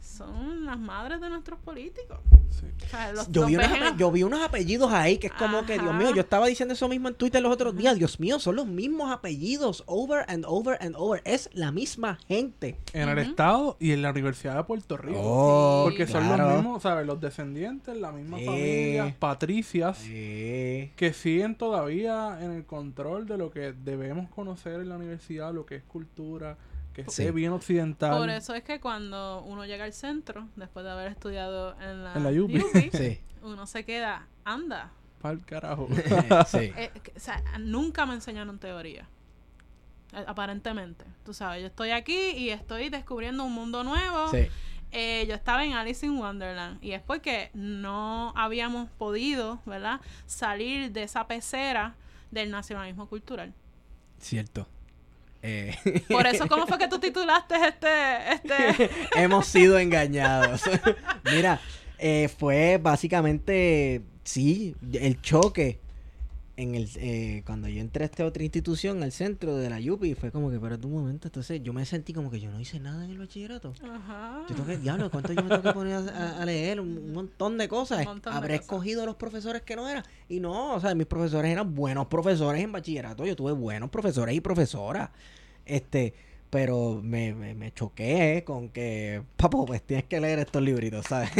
son las madres de nuestros políticos. Sí. O sea, los- Yo los vi, unos yo vi apellidos ahí que es como que, Dios mío, yo estaba diciendo eso mismo en Twitter los otros días. Dios mío, son los mismos apellidos, over and over and over. Es la misma gente. En el estado y en la Universidad de Puerto Rico. Oh, Porque son claro. los mismos, ¿sabes? Los descendientes, la misma Sí. familia, patricias, Eh, que siguen todavía en el control de lo que debemos conocer en la universidad, lo que es cultura, que esté Sí. bien occidental. Por eso es que cuando uno llega al centro, después de haber estudiado en la, En la (laughs) sí. uno se queda, anda. Pa'l carajo. (laughs) sí. Eh, o sea, nunca me enseñaron teoría. Eh, Aparentemente. Tú sabes, yo estoy aquí y estoy descubriendo un mundo nuevo. Sí. Eh, yo estaba en Alice in Wonderland y es porque no habíamos podido, ¿verdad? Salir de esa pecera del nacionalismo cultural. Cierto. Eh, Por eso, ¿cómo fue que tú titulaste este, este? (laughs) hemos sido engañados. (laughs) Mira, eh, fue básicamente, sí, el choque en el eh, cuando yo entré a esta otra institución, al centro de la Yupi, fue como que, espérate un momento, entonces yo me sentí como que yo no hice nada en el bachillerato. Ajá. Yo tengo que, diablo, ¿cuánto yo me tengo que poner a, a leer? Un, un montón de cosas. De Habré cosas. escogido a los profesores que no eran. Y no, o sea, mis profesores eran buenos profesores en bachillerato. Yo tuve buenos profesores y profesoras. Este, pero me, me, me choqué con que, papo, pues tienes que leer estos libritos, ¿sabes?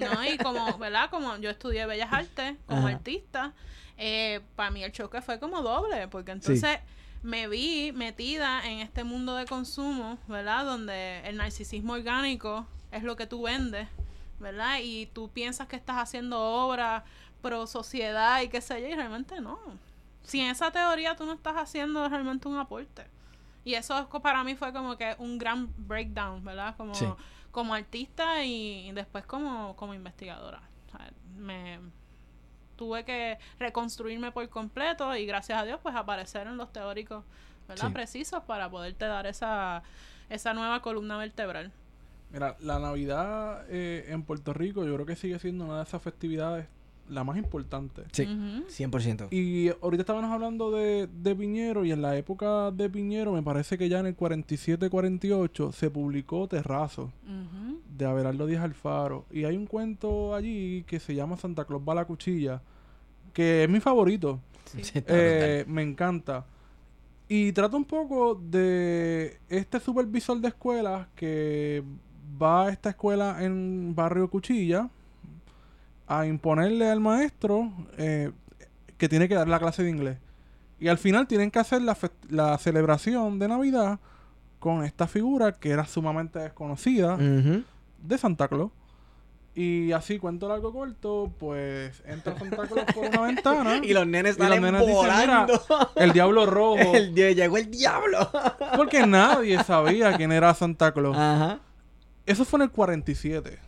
No, y como, ¿verdad? Como yo estudié Bellas Artes como Ajá. artista, eh, para mí el choque fue como doble, porque entonces me vi metida en este mundo de consumo, ¿verdad? Donde el narcisismo orgánico es lo que tú vendes, ¿verdad? Y tú piensas que estás haciendo obra pro sociedad y qué sé yo, y realmente no. Sin esa teoría tú no estás haciendo realmente un aporte. Y eso para mí fue como que un gran breakdown, ¿verdad? Como, Sí. como artista y después como, como investigadora. O sea, me tuve que reconstruirme por completo y gracias a Dios pues aparecieron los teóricos ¿verdad? Sí. precisos para poderte dar esa, esa nueva columna vertebral. Mira, la Navidad eh, en Puerto Rico yo creo que sigue siendo una de esas festividades la más importante. Sí, Ujú. 100%. Y ahorita estábamos hablando de, de Piñero y en la época de Piñero me parece que ya en el 47-48 se publicó Terrazo de Abelardo Díaz Alfaro. Y hay un cuento allí que se llama Santa Claus va a la cuchilla, que es mi favorito. Sí. Sí, está Eh, me encanta. Y trata un poco de este supervisor de escuelas que va a esta escuela en Barrio Cuchilla a imponerle al maestro eh, que tiene que dar la clase de inglés. Y al final tienen que hacer la, la celebración de Navidad con esta figura que era sumamente desconocida de Santa Claus. Y así, cuento largo corto, pues entra Santa Claus por una ventana. (laughs) Y los nenes salen nenes dicen, volando. El diablo rojo. (laughs) El llegó el diablo. Porque nadie sabía quién era Santa Claus. Ajá. Eso fue en el 47.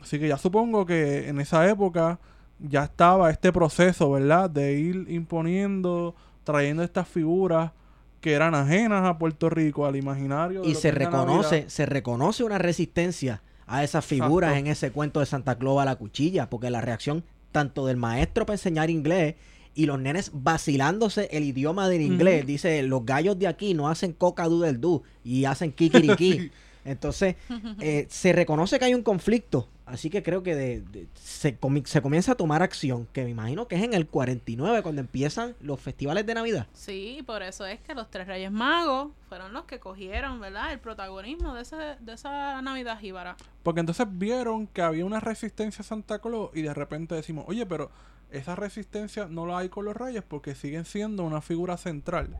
Así que ya supongo que en esa época ya estaba este proceso, ¿verdad? De ir imponiendo, trayendo estas figuras que eran ajenas a Puerto Rico, al imaginario. de Y se reconoce, se reconoce una resistencia a esas figuras Exacto. en ese cuento de Santa Claus a la cuchilla, porque la reacción tanto del maestro para enseñar inglés y los nenes vacilándose el idioma del inglés. Dice, los gallos de aquí no hacen coca doodle do y hacen kikiriki. (laughs) Entonces, eh, se reconoce que hay un conflicto. Así que creo que de- de- se, comi- se comienza a tomar acción, que me imagino que es en el 49 cuando empiezan los festivales de Navidad. Sí, por eso es que los tres Reyes Magos fueron los que cogieron, ¿verdad? El protagonismo de, ese, de esa Navidad jíbara. Porque entonces vieron que había una resistencia a Santa Claus y de repente decimos, oye, pero esa resistencia no la hay con los reyes porque siguen siendo una figura central.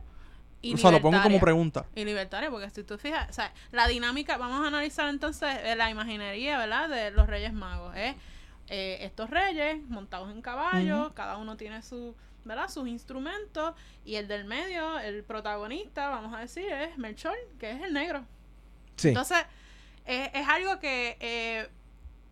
Y o sea, lo pongo como pregunta. Y libertaria, porque si tú fijas, o sea, la dinámica, vamos a analizar entonces eh, la imaginería, ¿verdad? De los Reyes Magos. Es eh, estos reyes montados en caballo, cada uno tiene su, ¿verdad? Sus instrumentos, y el del medio, el protagonista, vamos a decir, es Melchor, que es el negro. Sí. Entonces, eh, es algo que eh,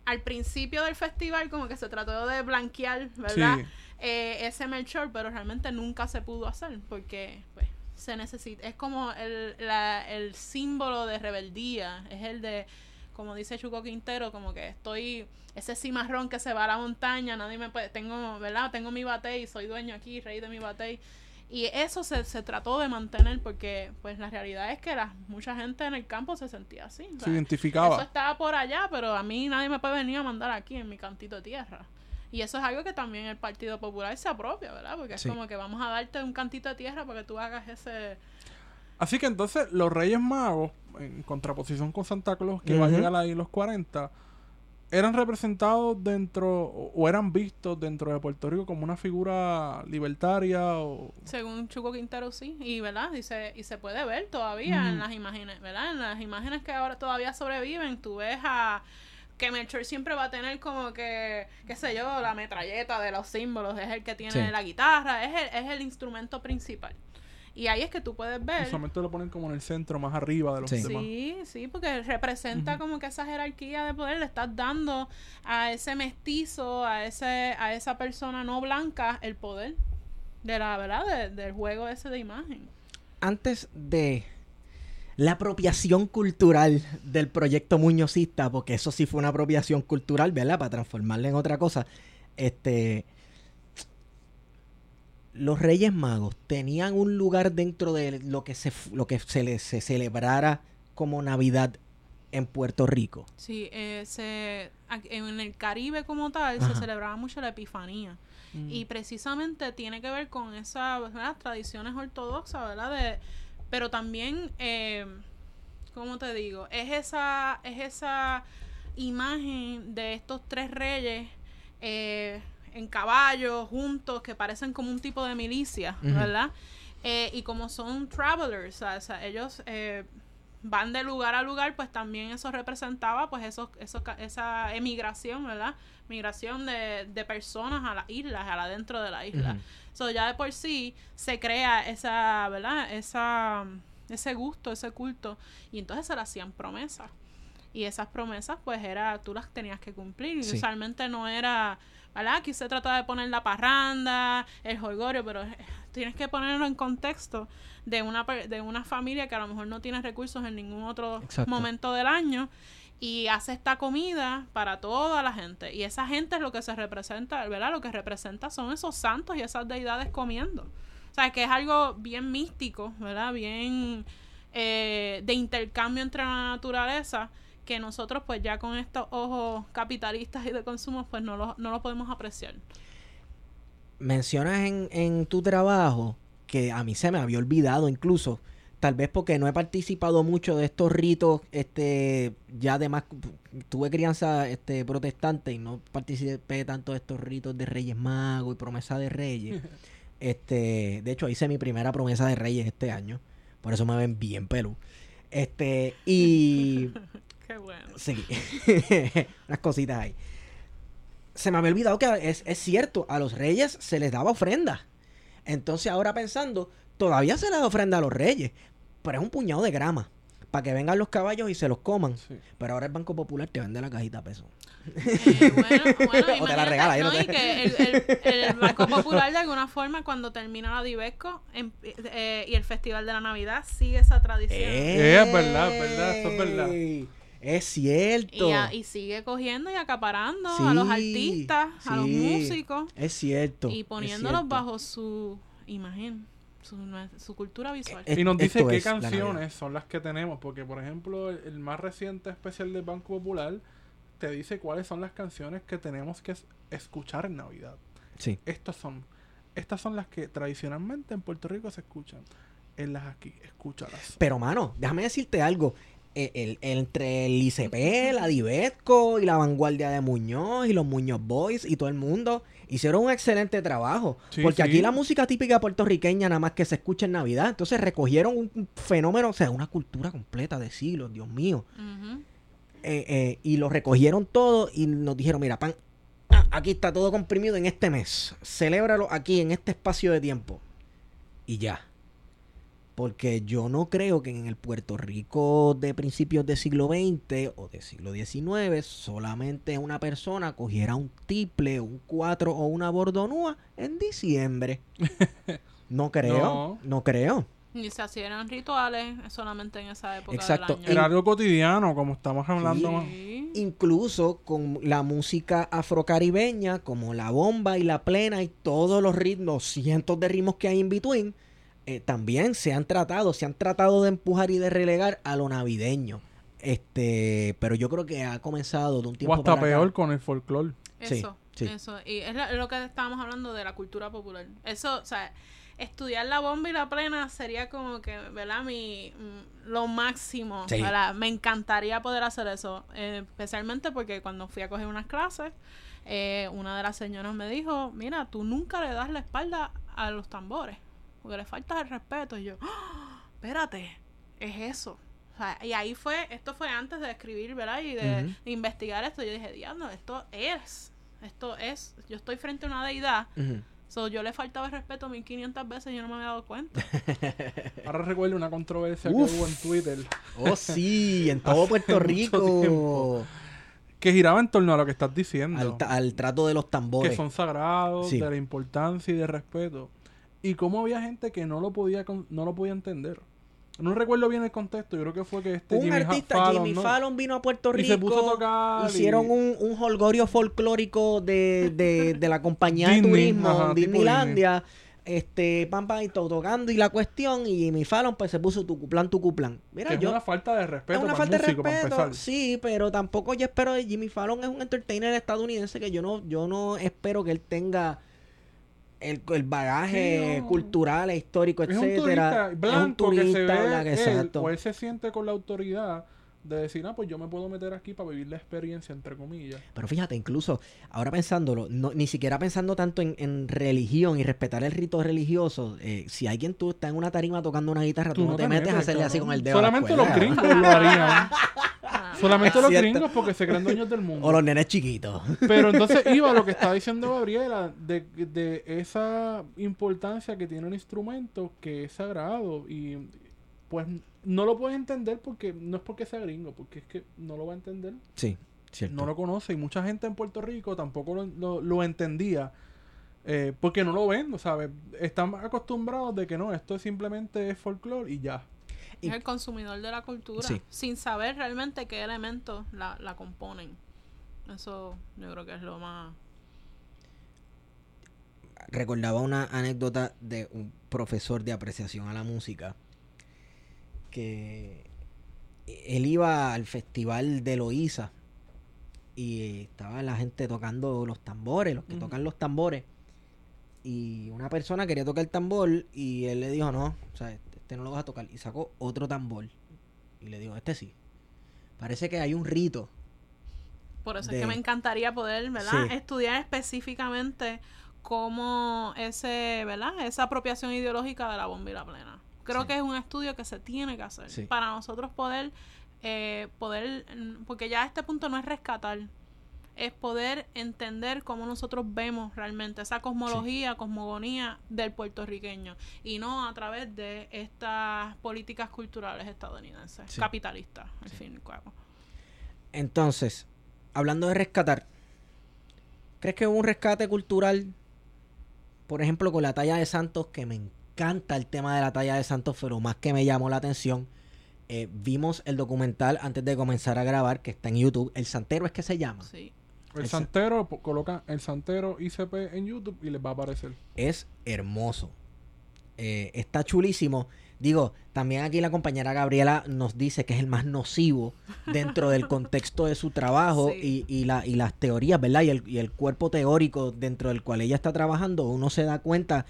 al principio del festival como que se trató de blanquear, ¿verdad? Sí. Eh, ese Melchor, pero realmente nunca se pudo hacer porque pues se necesita, es como el, la- el símbolo de rebeldía, es el de, como dice Chuco Quintero, como que estoy, ese cimarrón que se va a la montaña, nadie me puede, tengo, ¿verdad? Tengo mi batey, soy dueño aquí, rey de mi batey. Y eso se, se trató de mantener porque pues la realidad es que la, mucha gente en el campo se sentía así. Se identificaba. eso estaba por allá, pero a mí nadie me puede venir a mandar aquí en mi cantito de tierra. Y eso es algo que también el Partido Popular se apropia, ¿verdad? Porque Sí. es como que vamos a darte un cantito de tierra para que tú hagas ese... Así que entonces los Reyes Magos, en contraposición con Santa Claus, que va a llegar ahí los 40, eran representados dentro o, eran vistos dentro de Puerto Rico como una figura libertaria o... Según Chuco Quintero, sí. Y, ¿verdad? Y se, y se puede ver todavía en las imágenes, ¿verdad? En las imágenes que ahora todavía sobreviven, tú ves a... Que Melchor siempre va a tener como que, qué sé yo, la metralleta de los símbolos, es el que tiene Sí. la guitarra, es el, es el instrumento principal. Y ahí es que tú puedes ver... Usualmente lo ponen como en el centro, más arriba de los Sí. demás. Sí, sí, porque representa como que esa jerarquía de poder le estás dando a ese mestizo, a ese, a esa persona no blanca el poder de la verdad de- del juego ese de imagen. antes de la apropiación cultural del proyecto muñozista, porque eso sí fue una apropiación cultural, ¿verdad? Para transformarla en otra cosa. Este. Los Reyes Magos tenían un lugar dentro de lo que se, lo que se, le- se celebrara como Navidad en Puerto Rico. Sí, eh, se, en el Caribe como tal Ajá. se celebraba mucho la Epifanía. Mm. Y precisamente tiene que ver con esas tradiciones ortodoxas, ¿verdad? De, pero también, eh, ¿cómo te digo? Es esa, es esa imagen de estos tres reyes eh, en caballo, juntos, que parecen como un tipo de milicia. ¿verdad? Eh, y como son travelers, o sea, o sea, ellos eh, van de lugar a lugar, pues también eso representaba pues eso, eso, esa emigración, ¿verdad? Migración de, de personas a las islas, a la dentro de la isla. Ujú. So, ya de por sí se crea esa, ¿verdad? Esa, ese gusto, ese culto. Y entonces se le hacían promesas. Y esas promesas, pues, era, tú las tenías que cumplir. Y usualmente no era, ¿verdad? Aquí se trata de poner la parranda, el jolgorio, pero eh, tienes que ponerlo en contexto de una, de una familia que a lo mejor no tiene recursos en ningún otro Exacto. momento del año y hace esta comida para toda la gente. Y esa gente es lo que se representa, ¿verdad? Lo que representa son esos santos y esas deidades comiendo. O sea, que es algo bien místico, ¿verdad? Bien eh, de intercambio entre la naturaleza que nosotros pues ya con estos ojos capitalistas y de consumo pues no lo, no lo podemos apreciar. mencionas en, en tu trabajo que a mí se me había olvidado incluso, tal vez porque no he participado mucho de estos ritos, este, ya además tuve crianza este, protestante y no participé tanto de estos ritos de Reyes Magos y promesa de Reyes. (laughs) este, de hecho hice mi primera promesa de Reyes este año, por eso me ven bien pelú. Este, y (laughs) Qué bueno. Sí. (laughs) Unas cositas ahí. Se me había olvidado que es, es cierto, a los reyes se les daba ofrenda. Entonces ahora pensando, todavía se les da ofrenda a los reyes, pero es un puñado de grama. Para que vengan los caballos y se los coman. Sí. Pero ahora el Banco Popular te vende la cajita a peso. Eh, bueno, bueno, (laughs) O te la imagínate, regala, no ¿no? te- Y que el, el- el Banco Popular de alguna forma cuando termina la Divesco em- eh, y el Festival de la Navidad sigue esa tradición. Eh, es verdad, es verdad, eso es verdad. Es cierto. Y, a- y sigue cogiendo y acaparando a los Sí, artistas, a los músicos Es cierto. y poniéndolos cierto. bajo su imagen, su, su cultura visual. Es- Y nos dice qué la canciones son las que tenemos, porque por ejemplo el, el más reciente especial del Banco Popular te dice cuáles son las canciones que tenemos que es- escuchar en Navidad. Sí. Estas son, estas son las que tradicionalmente en Puerto Rico se escuchan. Enlas aquí, escúchalas. Pero, mano, déjame decirte algo. El, el- entre el ICP, la Divesco y la vanguardia de Muñoz y los Muñoz Boys y todo el mundo hicieron un excelente trabajo. Sí, porque sí. aquí la música típica puertorriqueña nada más que se escucha en Navidad. Entonces recogieron un fenómeno, o sea, una cultura completa de siglos, Dios mío. Eh, eh, y lo recogieron todo y nos dijeron, mira, pan, ah, aquí está todo comprimido en este mes. Celébralo aquí, en este espacio de tiempo. Y ya. Porque yo no creo que en el Puerto Rico de principios del siglo XX o del siglo XIX solamente una persona cogiera un tiple, un cuatro o una bordonúa en diciembre. (laughs) No creo, No. no creo. Y se hacían rituales solamente en esa época Exacto. del año. Era algo cotidiano, como estamos hablando. más. Incluso con la música afrocaribeña, como la bomba y la plena y todos los ritmos, cientos de ritmos que hay en between, eh, también se han tratado, se han tratado de empujar y de relegar a lo navideño. Este, pero yo creo que ha comenzado de un O tiempo hasta para acá. peor con el folclore. Sí, Eso, sí. eso. Y es lo que estábamos hablando de la cultura popular. Eso, o sea, estudiar la bomba y la plena sería como que, ¿verdad? Mi, mm, lo máximo, Sí. ¿verdad? Me encantaría poder hacer eso. eh, especialmente porque cuando fui a coger unas clases, eh, una de las señoras me dijo, mira, tú nunca le das la espalda a los tambores, porque le falta el respeto. Y yo, "Ah, espérate, es eso. O sea, y ahí fue, esto fue antes de escribir, ¿verdad? Y de, investigar esto. Yo dije, diablo, esto es, esto es, yo estoy frente a una deidad. Ujú. So, yo le faltaba el respeto 1500 veces y yo no me había dado cuenta. (laughs) Ahora recuerdo una controversia Uf. que hubo en Twitter Oh, sí, en (laughs) todo Puerto Rico. que giraba en torno a lo que estás diciendo. Al, trato de los tambores. que son sagrados, Sí. de la importancia y de respeto. Y cómo había gente que no lo podía con- no lo podía entender. No recuerdo bien el contexto, yo creo que fue que este un Jimmy artista, Fallon, Jimmy ¿no? Fallon, vino a Puerto Y Rico. se puso a tocar y- Hicieron un, un holgorio folclórico de, de, de la compañía de turismo, ajá, Disneylandia. Este, pam, pam, y todo tocando y la cuestión. Y Jimmy Fallon, pues se puso tu cuplan, tu cuplan. Mira, que es yo. una falta de respeto es una para falta el de músico, respeto, sí, pero tampoco yo espero de Jimmy Fallon es un entertainer estadounidense que yo no, yo no espero que él tenga el, el bagaje Sí, no. cultural e histórico, Es un etcétera. turista blanco que se ve blanco, él, exacto. o él se siente con la autoridad de decir, ah, pues yo me puedo meter aquí para vivir la experiencia, entre comillas. Pero fíjate, incluso ahora pensándolo, no, ni siquiera pensando tanto en, en religión y respetar el rito religioso, eh, si alguien tú estás en una tarima tocando una guitarra, tú, no te metes, a hacerle así con el dedo. a la Solamente los gringos lo harían. (laughs) (laughs) Solamente los gringos porque se creen dueños del mundo. O los nenes chiquitos. Pero entonces (laughs) iba a lo que está diciendo Gabriela, de, de esa importancia que tiene un instrumento que es sagrado. Y pues no lo puede entender porque no es porque sea gringo, porque es que no lo va a entender. Sí, cierto. No lo conoce y mucha gente en Puerto Rico tampoco lo, lo- lo entendía eh, porque no lo ven, ¿sabes? Están acostumbrados de que no, esto es simplemente es folclore y ya. Y- Es el consumidor de la cultura, Sí. sin saber realmente qué elementos la, la componen. Eso yo creo que es lo más... recordaba una anécdota de un profesor de apreciación a la música que él iba al festival de Loíza y estaba la gente tocando los tambores, los que tocan los tambores. Y una persona quería tocar el tambor y él le dijo, no, o sea, este, no lo vas a tocar. Y sacó otro tambor. Y le dijo, este sí. Parece que hay un rito. Por eso de- es que me encantaría poder, ¿verdad? Sí. Estudiar específicamente cómo ese, ¿verdad? Esa apropiación ideológica de la bomba y la plena. Creo Sí. que es un estudio que se tiene que hacer Sí. para nosotros poder, eh, poder, porque ya a este punto no es rescatar, es poder entender cómo nosotros vemos realmente esa cosmología, cosmogonía del puertorriqueño y no a través de estas políticas culturales estadounidenses, Sí. capitalistas, al fin y al cabo. Entonces, hablando de rescatar, ¿crees que hubo un rescate cultural? Por ejemplo, con la talla de Santos, que me encanta el tema de la talla de Santos, pero más que me llamó la atención, eh, vimos el documental antes de comenzar a grabar, que está en YouTube. El Santero es que se llama. Sí. El Esa- santero, colocan el santero ICP en YouTube y les va a aparecer. Es hermoso. Eh, está chulísimo. Digo, también aquí la compañera Gabriela nos dice que es el más nocivo dentro del contexto de su trabajo Sí. y, y la- y las teorías, ¿verdad? Y el, y el cuerpo teórico dentro del cual ella está trabajando, uno se da cuenta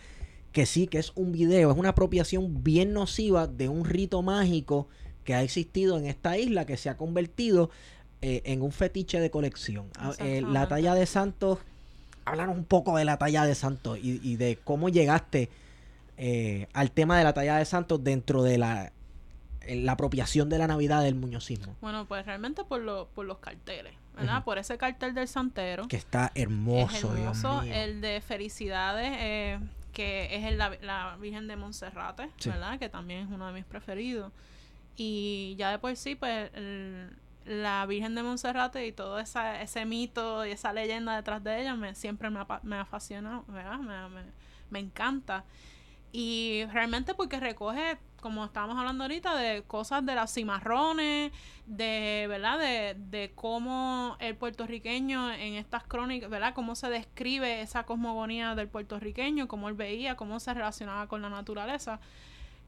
que sí, que es un video, es una apropiación bien nociva de un rito mágico que ha existido en esta isla, que se ha convertido eh, en un fetiche de colección. Ah, eh, la talla de Santos, háblanos un poco de la talla de Santos y, y de cómo llegaste eh, al tema de la talla de Santos dentro de la, eh, la apropiación de la Navidad del muñozismo. Bueno, pues realmente por, lo, por los carteles, ¿verdad? Por ese cartel del santero. Que está hermoso, es hermoso. El de Felicidades, eh, que es el- la, la Virgen de Monserrate, Sí. ¿verdad? Que también es uno de mis preferidos. Y ya de por sí, pues el- la Virgen de Monserrate y todo esa, ese mito y esa leyenda detrás de ella me, siempre me me ha fascinado, ¿verdad? Me, me- me encanta. Y realmente porque recoge, como estábamos hablando ahorita, de cosas de las cimarrones, de, ¿verdad? De, de cómo el puertorriqueño en estas crónicas, ¿verdad? Cómo se describe esa cosmogonía del puertorriqueño, cómo él veía, cómo se relacionaba con la naturaleza.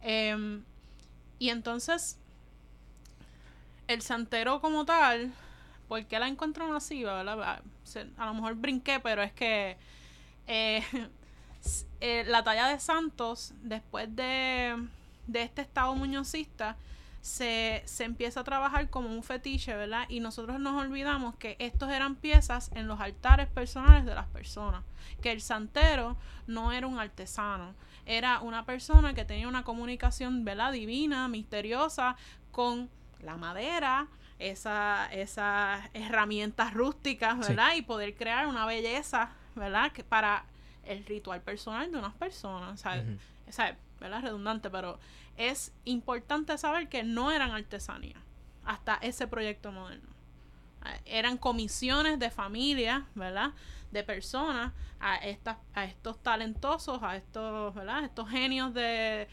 Em, y entonces, el santero como tal, ¿por qué la encuentro masiva, verdad? Ah, A lo mejor brinqué, pero es que eh, (laughs) eh, la talla de Santos, después de, de este estado muñozista, se, se empieza a trabajar como un fetiche, ¿verdad? Y nosotros nos olvidamos que estos eran piezas en los altares personales de las personas. Que el santero no era un artesano, era una persona que tenía una comunicación, ¿verdad? Divina, misteriosa, con la madera, esa, esas herramientas rústicas, Sí. ¿verdad? Y poder crear una belleza, ¿verdad? Que para el ritual personal de unas personas, ¿sabes? O sea, ¿verdad? Redundante, pero es importante saber que no eran artesanía hasta ese proyecto moderno. Eran comisiones de familias, ¿verdad? De personas a estas, a estos talentosos, a estos, ¿verdad? Estos genios de,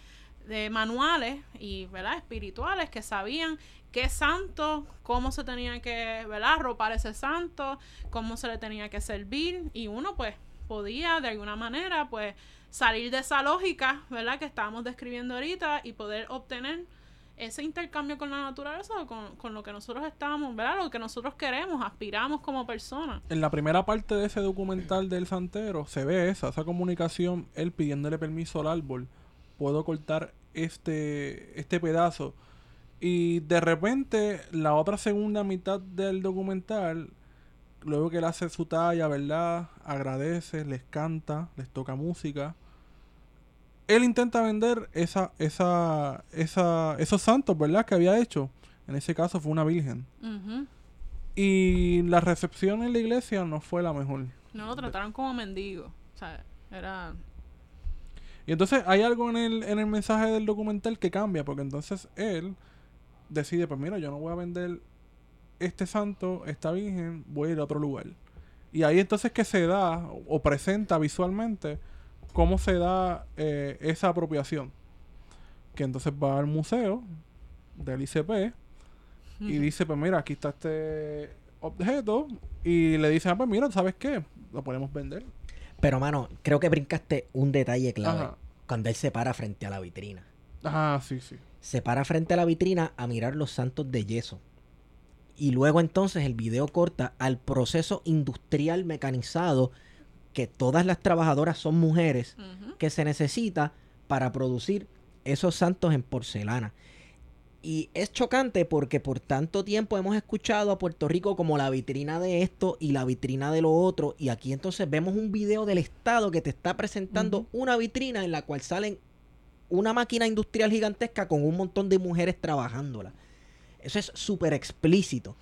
de manuales y, ¿verdad? Espirituales que sabían qué santo, cómo se tenía que, ¿verdad? Ropar ese santo, cómo se le tenía que servir y uno pues podía de alguna manera pues salir de esa lógica, ¿verdad? Que estábamos describiendo ahorita y poder obtener ese intercambio con la naturaleza, con, con lo que nosotros estamos, ¿verdad? Lo que nosotros queremos, aspiramos como personas. En la primera parte de ese documental del santero se ve esa, esa comunicación, él pidiéndole permiso al árbol. Puedo cortar este, este pedazo. Y de repente, la otra segunda mitad del documental, luego que él hace su talla, ¿verdad? Agradece, les canta, les toca música. Él intenta vender esa, esa, esa, esos santos, ¿verdad? Que había hecho. En ese caso fue una virgen. Y la recepción en la iglesia no fue la mejor. No lo trataron como mendigo. O sea, era... Y entonces hay algo en el, en el mensaje del documental que cambia, porque entonces él decide, pues mira, yo no voy a vender este santo, esta virgen, voy a ir a otro lugar. Y ahí entonces que se da o presenta visualmente cómo se da eh, esa apropiación. Que entonces va al museo del ICP y dice, pues mira, aquí está este objeto y le dice, ah, pues mira, ¿sabes qué? Lo podemos vender. Pero, mano, creo que brincaste un detalle clave. Ajá. Cuando él se para frente a la vitrina. Ah, sí, sí. Se para frente a la vitrina a mirar los santos de yeso. Y luego entonces el video corta al proceso industrial mecanizado que todas las trabajadoras son mujeres que se necesita para producir esos santos en porcelana. Y es chocante porque por tanto tiempo hemos escuchado a Puerto Rico como la vitrina de esto y la vitrina de lo otro. Y aquí entonces vemos un video del Estado que te está presentando una vitrina en la cual salen una máquina industrial gigantesca con un montón de mujeres trabajándola. Eso es súper explícito.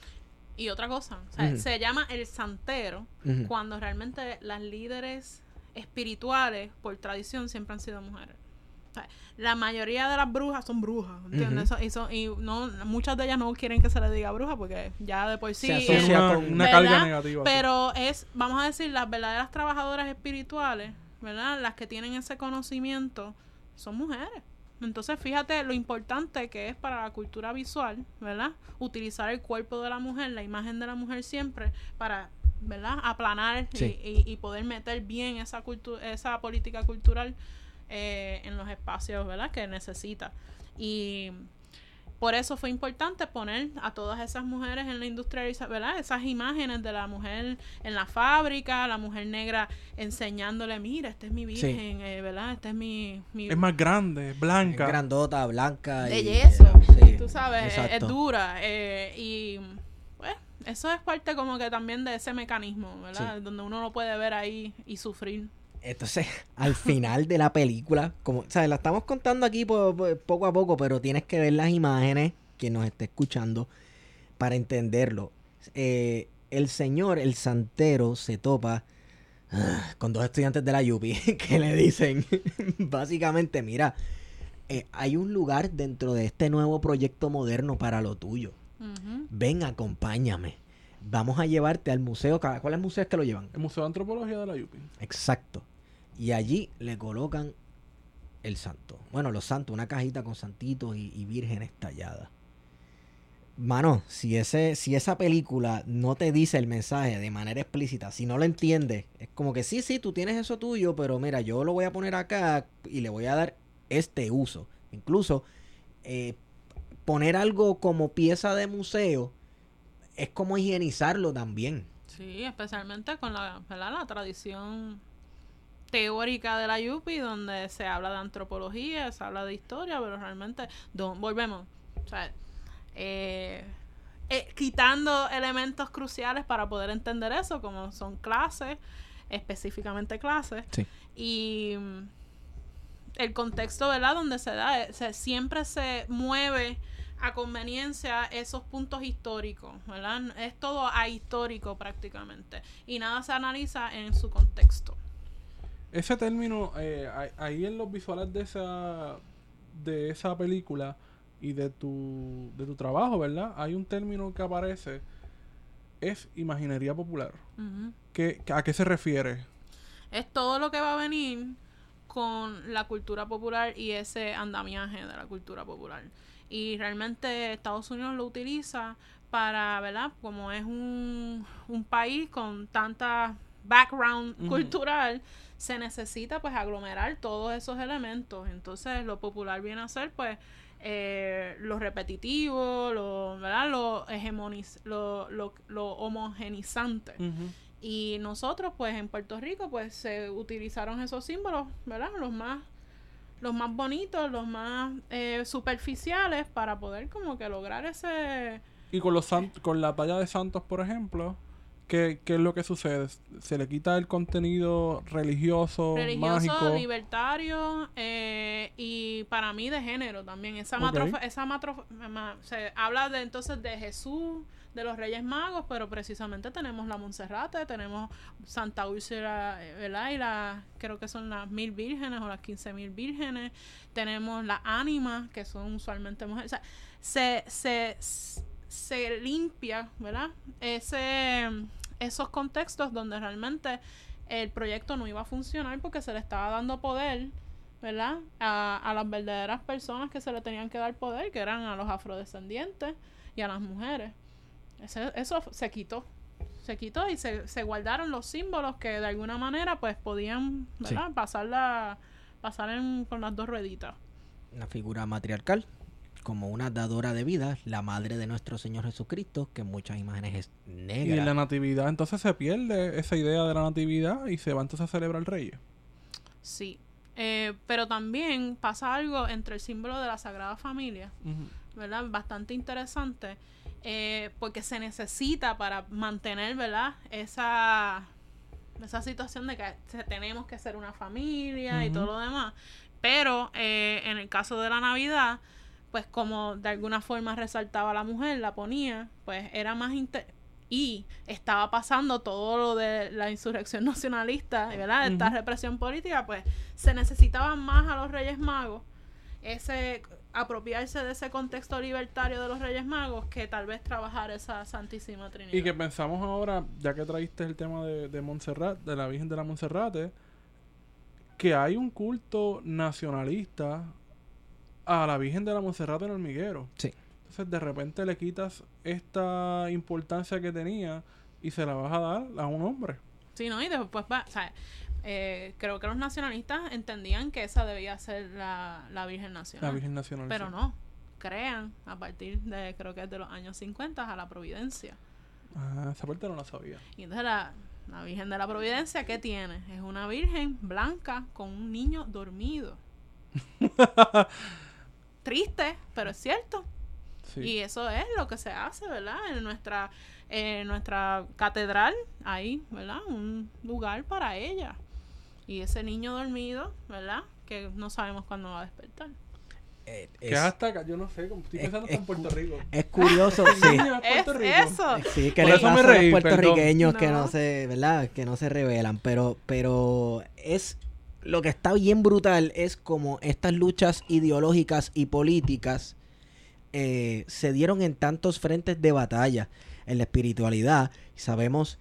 Y otra cosa, o sea, Ujú. se llama el santero cuando realmente las líderes espirituales por tradición siempre han sido mujeres. O sea, la mayoría de las brujas son brujas, ¿entiendes? Y, son- y no, muchas de ellas no quieren que se les diga bruja porque ya de por sí... Se asocia con- una carga negativa. sí. Pero es, vamos a decir, las verdaderas trabajadoras espirituales, ¿verdad? Las que tienen ese conocimiento son mujeres. Entonces, fíjate lo importante que es para la cultura visual, ¿verdad? Utilizar el cuerpo de la mujer, la imagen de la mujer siempre para, ¿verdad? Aplanar y- Sí. y, y poder meter bien esa, esa política cultural eh, en los espacios, ¿verdad? Que necesita. Y por eso fue importante poner a todas esas mujeres en la industria, ¿verdad? Esas imágenes de la mujer en la fábrica, la mujer negra enseñándole, mira, esta es mi Sí. virgen, eh, ¿verdad? Esta es mi... mi Es más grande, blanca. Es grandota, blanca. de y- yeso, sí, tú sabes, es- dura. eh, y pues eso es parte como que también de ese mecanismo, ¿verdad? Donde uno lo puede ver ahí y sufrir. Entonces, (laughs) al final de la película, como, ¿sabes? La estamos contando aquí po- po- poco a poco, pero tienes que ver las imágenes, quien nos esté escuchando, para entenderlo. Eh, el señor, el santero, se topa ah, con dos estudiantes de la Yupi (laughs) que le dicen, (laughs) básicamente, mira, eh, hay un lugar dentro de este nuevo proyecto moderno para lo tuyo. Ujú. Ven, acompáñame. Vamos a llevarte al museo. ¿Cuáles museos que lo llevan? El Museo de Antropología de la UPI. Exacto. Y allí le colocan el santo. Bueno, los santos, una cajita con santitos y, y vírgenes talladas. Mano, si, ese, si esa película no te dice el mensaje de manera explícita, si no lo entiendes, es como que sí, sí, tú tienes eso tuyo, pero mira, yo lo voy a poner acá y le voy a dar este uso. Incluso eh, poner algo como pieza de museo es como higienizarlo también. Sí, especialmente con la, la tradición teórica de la Yupi, donde se habla de antropología, se habla de historia, pero realmente don- volvemos. O sea, eh, eh, quitando elementos cruciales para poder entender eso, como son clases, específicamente clases, Sí. y mm, el contexto, ¿verdad? Donde se da, eh, se- siempre se mueve a conveniencia esos puntos históricos, ¿verdad? Es todo ahistórico prácticamente y nada se analiza en su contexto. Ese término, eh, ahí- en los visuales de esa, de esa película y de tu, de tu trabajo, ¿verdad? Hay un término que aparece, es imaginería popular. Ujú. ¿Qué, ¿A qué se refiere? Es todo lo que va a venir con la cultura popular y ese andamiaje de la cultura popular. Y realmente Estados Unidos lo utiliza para, ¿verdad? Como es un, un país con tanta background cultural, se necesita pues aglomerar todos esos elementos. Entonces lo popular viene a ser pues eh, lo repetitivo, lo, ¿verdad? Lo, hegemoniz lo, lo, lo homogenizante. Y nosotros, pues, en Puerto Rico, pues, se utilizaron esos símbolos, ¿verdad? Los más, los más bonitos, los más eh, superficiales para poder como que lograr ese... Y con los con la talla de santos, por ejemplo, ¿qué, qué es lo que sucede? ¿Se le quita el contenido religioso, religioso, mágico? libertario eh, y para mí de género también. Esa Ok. matrofa- esa matrofa- ma- se habla de entonces de Jesús, de los Reyes Magos, pero precisamente tenemos la Monserrate, tenemos Santa Úrsula, eh, ¿verdad? Y la, creo que son las mil vírgenes o las quince mil vírgenes, tenemos la ánimas, que son usualmente mujeres, o sea, se, se, se limpia, ¿verdad? Ese, esos contextos donde realmente el proyecto no iba a funcionar porque se le estaba dando poder, ¿verdad? A, a las verdaderas personas que se le tenían que dar poder, que eran a los afrodescendientes y a las mujeres. Ese- eso se quitó. Se quitó y se, se guardaron los símbolos que de alguna manera pues podían, ¿verdad? Pasar, la, pasar en, con las dos rueditas. Una figura matriarcal, como una dadora de vida, la madre de nuestro Señor Jesucristo, que en muchas imágenes es Y en negra. la natividad entonces se pierde esa idea de la natividad y se va entonces a celebrar Reyes. Sí. Eh, pero también pasa algo entre el símbolo de la Sagrada Familia. ¿verdad? Bastante interesante, eh, porque se necesita para mantener, ¿verdad? Esa, esa situación de que tenemos que ser una familia y todo lo demás. Pero eh, en el caso de la Navidad, pues como de alguna forma resaltaba la mujer, la ponía, pues era más... y estaba pasando todo lo de la insurrección (laughs) nacionalista, ¿verdad? Esta represión política, pues se necesitaban más a los Reyes Magos ese apropiarse de ese contexto libertario de los Reyes Magos que tal vez trabajar esa Santísima Trinidad. Y que pensamos ahora, ya que traíste el tema de, de Montserrat, de la Virgen de la Monserrate, que hay un culto nacionalista a la Virgen de la Monserrate en Hormiguero. Sí. Entonces de repente le quitas esta importancia que tenía y se la vas a dar a un hombre. Sí, ¿no? Y después va, o sea, eh, creo que los nacionalistas entendían que esa debía ser la, la Virgen Nacional. La Virgen Nacional. pero sí. no, crean a partir de, creo que es de los años 50 a la Providencia. Ah, esa parte no la sabía. Y entonces la, la Virgen de la Providencia, ¿qué tiene? Es una Virgen blanca con un niño dormido. (laughs) Triste, pero es cierto. Sí. Y eso es lo que se hace, ¿verdad? En nuestra, en nuestra catedral hay, ¿verdad? Un lugar para ella. Y ese niño dormido, ¿verdad? Que no sabemos cuándo va a despertar. Eh, Que es, es hasta acá, yo no sé, como estoy es- pensando es en Puerto Rico. es curioso, (laughs) sí. Es Puerto Rico. eso. Sí, que Por eso me los puertorriqueños que no se, ¿verdad? Que no se revelan, pero pero es lo que está bien brutal es como estas luchas ideológicas y políticas eh, se dieron en tantos frentes de batalla en la espiritualidad. Sabemos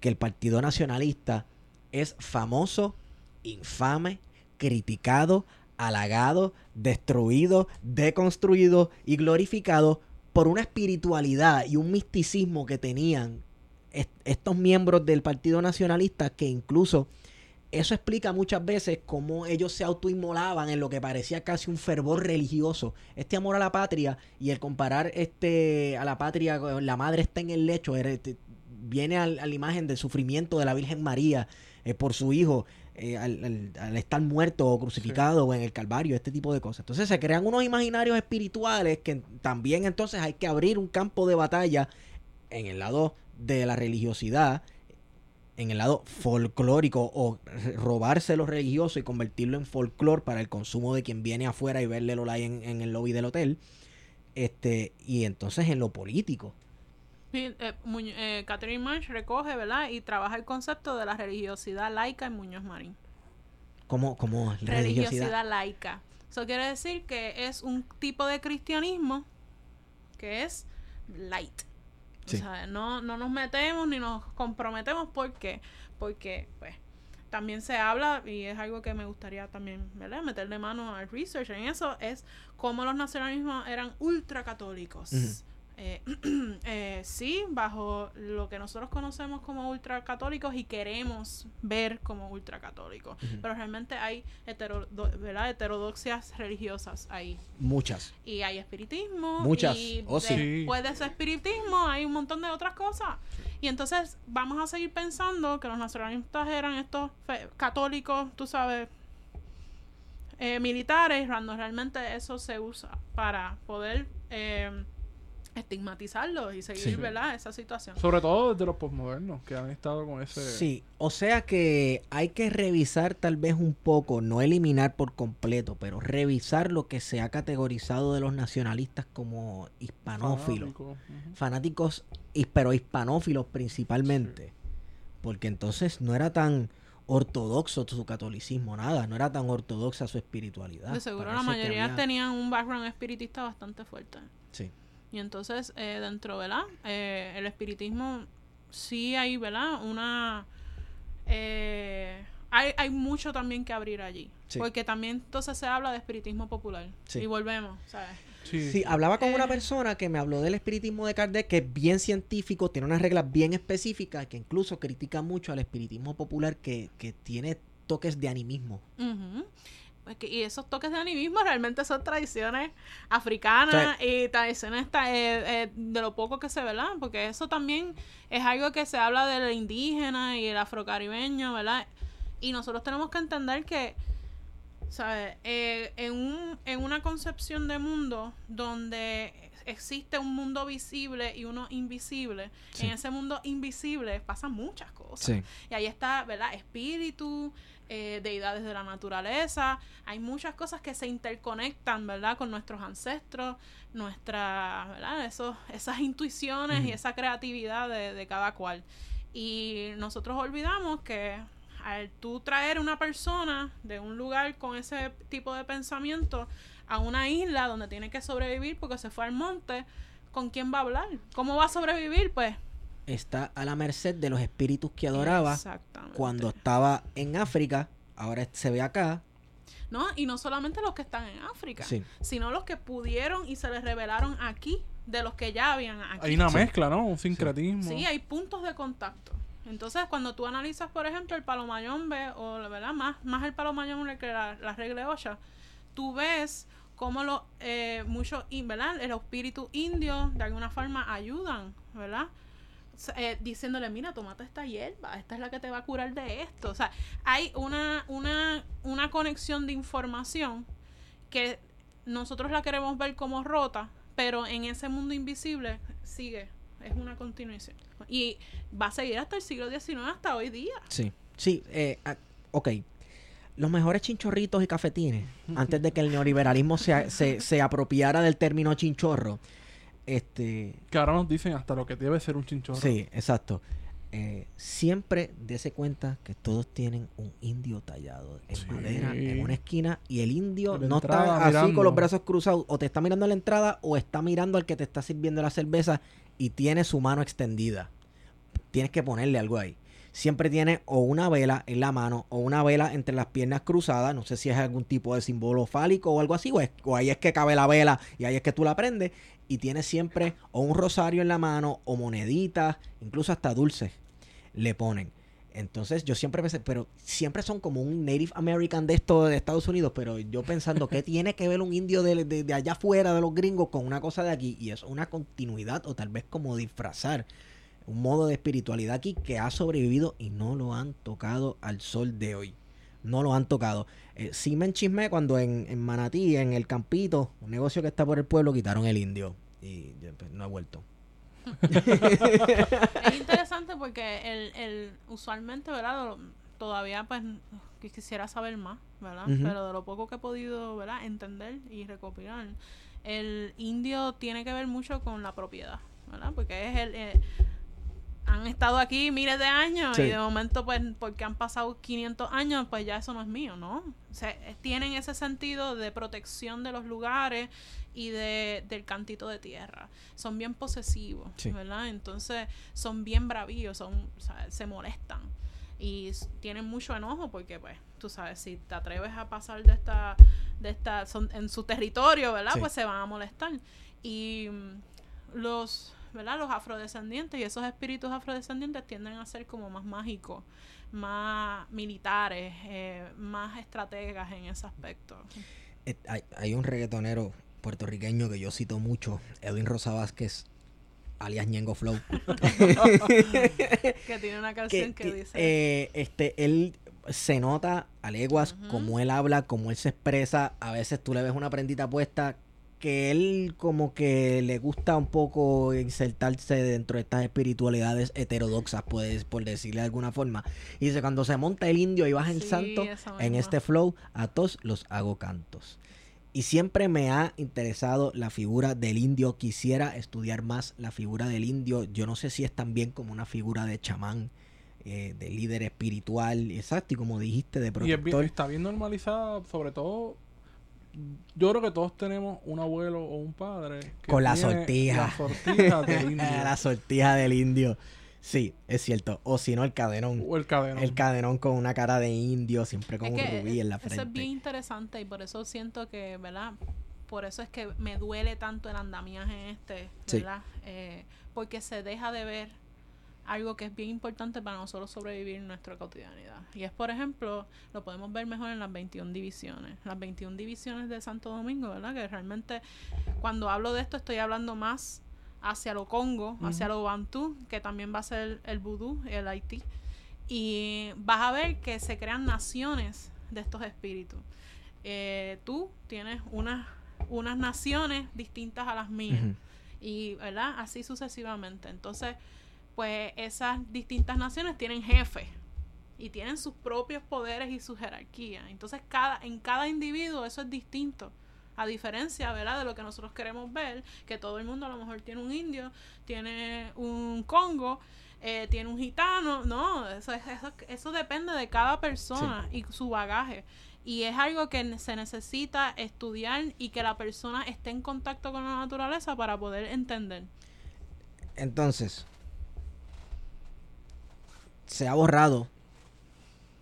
que el Partido Nacionalista es famoso, infame, criticado, halagado, destruido, deconstruido y glorificado por una espiritualidad y un misticismo que tenían est- estos miembros del Partido Nacionalista que incluso eso explica muchas veces cómo ellos se autoinmolaban en lo que parecía casi un fervor religioso. Este amor a la patria y el comparar este a la patria, la madre está en el lecho, este, viene al- a la imagen del sufrimiento de la Virgen María eh, por su hijo eh, al, al- al estar muerto o crucificado o en el Calvario, este tipo de cosas. Entonces se crean unos imaginarios espirituales que también entonces hay que abrir un campo de batalla en el lado de la religiosidad, en el lado folclórico o robarse lo religioso y convertirlo en folclore para el consumo de quien viene afuera y verle lo en, en el lobby del hotel. Este, y entonces en lo político. Sí, eh, eh, Catherine Marsh recoge, ¿verdad? Y trabaja el concepto de la religiosidad laica en Muñoz Marín. como como religiosidad. religiosidad laica. Eso quiere decir que es un tipo de cristianismo que es light. Sí. O sea, no, no nos metemos ni nos comprometemos. ¿Por qué? Porque, pues, también se habla, y es algo que me gustaría también, ¿verdad? Meterle mano al research en eso, es cómo los nacionalismos eran ultracatólicos. Ujú. Eh, (clears throat) eh, sí, bajo lo que nosotros conocemos como ultracatólicos y queremos ver como ultracatólicos. Ujú. Pero realmente hay hetero, do- ¿verdad? heterodoxias religiosas ahí. Muchas. Y hay espiritismo. Muchas. Y Oh, sí. después de ese espiritismo hay un montón de otras cosas. Y entonces vamos a seguir pensando que los nacionalistas eran estos fe- católicos, tú sabes, eh, militares, cuando realmente eso se usa para poder eh, estigmatizarlos y seguir, Sí. ¿verdad? Esa situación. Sobre todo desde los posmodernos, que han estado con ese... Sí, o sea que hay que revisar tal vez un poco, no eliminar por completo, pero revisar lo que se ha categorizado de los nacionalistas como hispanófilos. fanático. Ujú. fanáticos, his- pero hispanófilos principalmente. Porque entonces no era tan ortodoxo su catolicismo, nada, no era tan ortodoxa su espiritualidad. De seguro la Parece mayoría había- tenían un background espiritista bastante fuerte. Sí, Y entonces, eh, dentro, ¿verdad? Eh, el espiritismo, sí hay, ¿verdad? Una... eh, hay, hay mucho también que abrir allí. Sí. Porque también entonces se habla de espiritismo popular. Sí. Y volvemos, ¿sabes? Sí. Sí, hablaba con una Eh. persona que me habló del espiritismo de Kardec, que es bien científico, tiene unas reglas bien específicas, que incluso critica mucho al espiritismo popular que, que tiene toques de animismo. Que- y esos toques de animismo realmente son tradiciones africanas y tradiciones eh, eh, de lo poco que se ve, ¿verdad? Porque eso también es algo que se habla del indígena y el afrocaribeño, ¿verdad? Y nosotros tenemos que entender que, ¿sabes? Eh, en, un, en una concepción de mundo donde existe un mundo visible y uno invisible, Sí. en ese mundo invisible pasan muchas cosas. Y ahí está, ¿verdad? Espíritu, eh, deidades de la naturaleza. Hay muchas cosas que se interconectan, ¿verdad? Con nuestros ancestros, nuestra, ¿verdad? Esos, esas intuiciones y esa creatividad de, de cada cual. Y nosotros olvidamos que al tú traer una persona de un lugar con ese tipo de pensamiento a una isla donde tiene que sobrevivir porque se fue al monte, ¿con quién va a hablar? ¿Cómo va a sobrevivir? Pues Está a la merced de los espíritus que adoraba cuando estaba en África, ahora se ve acá. No, y no solamente los que están en África, Sí. sino los que pudieron y se les revelaron aquí, de los que ya habían aquí. Hay una Sí. mezcla, ¿no? Un sincretismo. Sí, hay puntos de contacto. Entonces, cuando tú analizas, por ejemplo, el palomayombe, o la verdad, más, más el palomayombe que la, la regla olla, tú ves cómo los eh, muchos, ¿verdad? El espíritu indio de alguna forma ayudan, ¿verdad? Eh, diciéndole, mira, tomate esta hierba, esta es la que te va a curar de esto. O sea, hay una, una, una conexión de información que nosotros la queremos ver como rota, pero en ese mundo invisible sigue, es una continuación. Y va a seguir hasta el siglo XIX, hasta hoy día. Sí. Sí, eh, ah, ok. Los mejores chinchorritos y cafetines, (laughs) antes de que el neoliberalismo se, se, se apropiara del término chinchorro, este, Que ahora nos dicen hasta lo que debe ser un chinchorro. Sí, exacto. Eh, siempre dése cuenta que todos tienen un indio tallado en Sí. madera en una esquina y el indio la no está así mirando. con los brazos cruzados o te está mirando a la entrada o está mirando al que te está sirviendo la cerveza y tiene su mano extendida. Tienes que ponerle algo ahí. Siempre tiene o una vela en la mano o una vela entre las piernas cruzadas. No sé si es algún tipo de símbolo fálico o algo así. O, es- o ahí es que cabe la vela y ahí es que tú la prendes. Y tiene siempre o un rosario en la mano o moneditas, incluso hasta dulces le ponen. Entonces yo siempre pensé, pero siempre son como un Native American de esto de Estados Unidos, pero yo pensando, ¿qué (laughs) tiene que ver un indio de, de- de allá afuera de los gringos con una cosa de aquí? Y es una continuidad o tal vez como disfrazar un modo de espiritualidad aquí que ha sobrevivido y no lo han tocado al sol de hoy. No lo han tocado. Eh, sí me enchismé cuando en, en Manatí, en el Campito, un negocio que está por el pueblo, quitaron el indio. Y pues, no he vuelto. (laughs) es interesante porque el, el usualmente, ¿verdad? Todavía pues quisiera saber más, ¿verdad? Pero de lo poco que he podido, ¿verdad? Entender y recopilar, el indio tiene que ver mucho con la propiedad, ¿verdad? Porque es el... eh, han estado aquí miles de años Sí. y de momento pues porque han pasado 500 años pues ya eso no es mío, ¿no? O sea, eh, tienen ese sentido de protección de los lugares y de, del cantito de tierra. Son bien posesivos, Sí. ¿verdad? Entonces son bien bravíos, son, o sea, se molestan y tienen mucho enojo porque pues tú sabes si te atreves a pasar de esta de esta son en su territorio, ¿verdad? Sí. Pues se van a molestar y mm, los ¿verdad? Los afrodescendientes y esos espíritus afrodescendientes tienden a ser como más mágicos, más militares, eh, más estrategas en ese aspecto. Hay, hay un reggaetonero puertorriqueño que yo cito mucho, Edwin Rosa Vázquez, alias Ñengo Flow. (laughs) Que tiene una canción que, que- dice... eh, este, él se nota a leguas como él habla, como él se expresa. A veces tú le ves una prendita puesta que él como que le gusta un poco insertarse dentro de estas espiritualidades heterodoxas, pues, por decirle de alguna forma. Y dice, cuando se monta el indio y baja el Sí, santo, en este flow, a todos los hago cantos. Y siempre me ha interesado la figura del indio. Quisiera estudiar más la figura del indio. Yo no sé si es también como una figura de chamán, eh, de líder espiritual, exacto, y como dijiste, de Y es protector. bien- está bien normalizada, sobre todo. Yo creo que todos tenemos un abuelo o un padre que Con la tiene sortija. La sortija (laughs) del indio. la sortija del indio. Sí, es cierto. O si no, el cadenón. o el cadenón. El cadenón con una cara de indio, siempre con Es un rubí en la Eso es frente. bien interesante y por eso siento que, ¿verdad? Por eso es que me duele tanto el andamiaje este, Sí. ¿verdad? Eh, porque se deja de ver algo que es bien importante para nosotros sobrevivir en nuestra cotidianidad. Y es, por ejemplo, lo podemos ver mejor en las 21 divisiones. Las 21 divisiones de Santo Domingo, ¿verdad? Que realmente cuando hablo de esto estoy hablando más hacia lo Congo, hacia lo Bantú, que también va a ser el vudú, el Haití. Y vas a ver que se crean naciones de estos espíritus. Eh, tú tienes unas, unas naciones distintas a las mías y verdad así sucesivamente entonces pues esas distintas naciones tienen jefes y tienen sus propios poderes y su jerarquía. Entonces cada en cada individuo eso es distinto a diferencia verdad de lo que nosotros queremos ver que todo el mundo a lo mejor tiene un indio tiene un congo eh, tiene un gitano no eso es- eso, eso depende de cada persona y su bagaje. Y es algo que se necesita estudiar y que la persona esté en contacto con la naturaleza para poder entender. Entonces, se ha borrado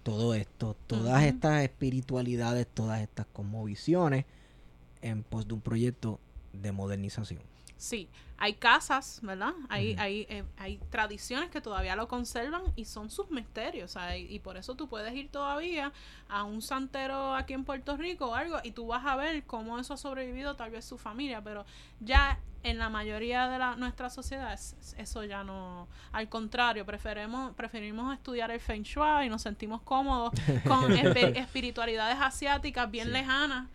todo esto, todas estas espiritualidades, todas estas conmovisiones en pos de un proyecto de modernización. Sí, hay casas, ¿verdad? Hay, hay, eh, hay tradiciones que todavía lo conservan y son sus misterios. y, por eso tú puedes ir todavía a un santero aquí en Puerto Rico o algo y tú vas a ver cómo eso ha sobrevivido tal vez su familia, pero ya en la mayoría de la, nuestra sociedad es- eso ya no... Al contrario, preferimos, preferimos estudiar el Feng Shui y nos sentimos cómodos con (laughs) espi- espiritualidades asiáticas bien Sí. lejanas,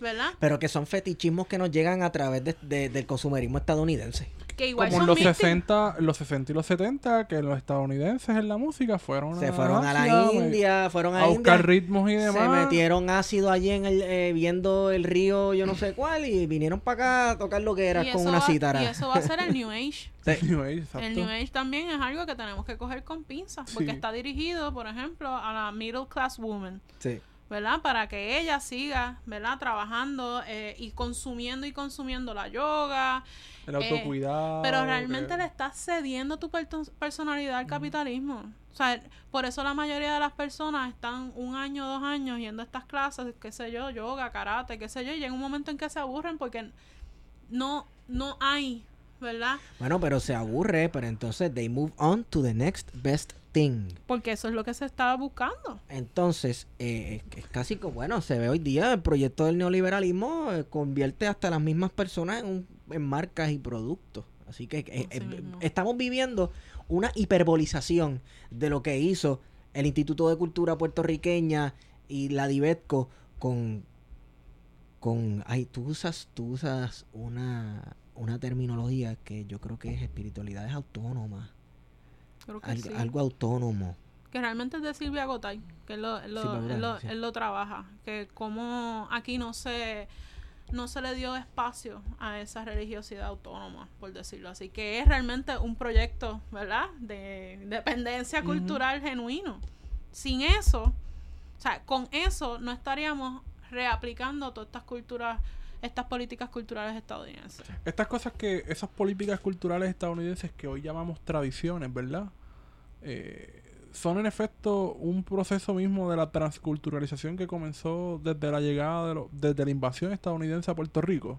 ¿verdad? Pero que son fetichismos que nos llegan a través de- de- del consumerismo estadounidense. Que igual Como en son los místicos. 60, los 60 y los 70, que los estadounidenses en la música fueron Se fueron a la India, fueron a, a buscar India, ritmos y demás. se metieron ácido allí en el, eh, viendo el río yo no sé cuál y vinieron para acá a tocar lo que era Y con una va- cítara. Y eso va a ser el New Age. (laughs) New Age, exacto. El New Age también es algo que tenemos que coger con pinzas, porque Sí. está dirigido, por ejemplo, a la middle class woman, Sí. ¿Verdad? Para que ella siga, ¿verdad? Trabajando eh, y consumiendo y consumiendo la yoga, El autocuidado. pero realmente que- le estás cediendo tu personalidad al capitalismo. O sea, por eso la mayoría de las personas están un año, dos años yendo a estas clases, qué sé yo, yoga, karate, qué sé yo, y llega un momento en que se aburren porque no, no hay, ¿verdad? Bueno, pero se aburre, pero entonces they move on to the next best Porque eso es lo que se estaba buscando. Entonces, eh, es- casi como, bueno, se ve hoy día el proyecto del neoliberalismo eh, convierte hasta las mismas personas en, un- en marcas y productos. Así que eh, estamos viviendo una hiperbolización de lo que hizo el Instituto de Cultura puertorriqueña y la Divetco con con ay tú usas tú usas una una terminología que yo creo que es espiritualidades autónomas Creo que algo, sí. algo autónomo Que realmente es de Silvia Gotay, que él lo, él lo, él lo- sí. él lo trabaja. Que como aquí no se, no se le dio espacio a esa religiosidad autónoma, por decirlo así. Que es realmente un proyecto, ¿verdad? De dependencia Ujú. cultural genuino. Sin eso, o sea, con eso no estaríamos reaplicando todas estas culturas, estas políticas culturales estadounidenses. Estas cosas que, esas políticas culturales estadounidenses que hoy llamamos tradiciones, ¿verdad? Eh, son en efecto un proceso mismo de la transculturalización que comenzó desde la llegada, de lo- desde la invasión estadounidense a Puerto Rico,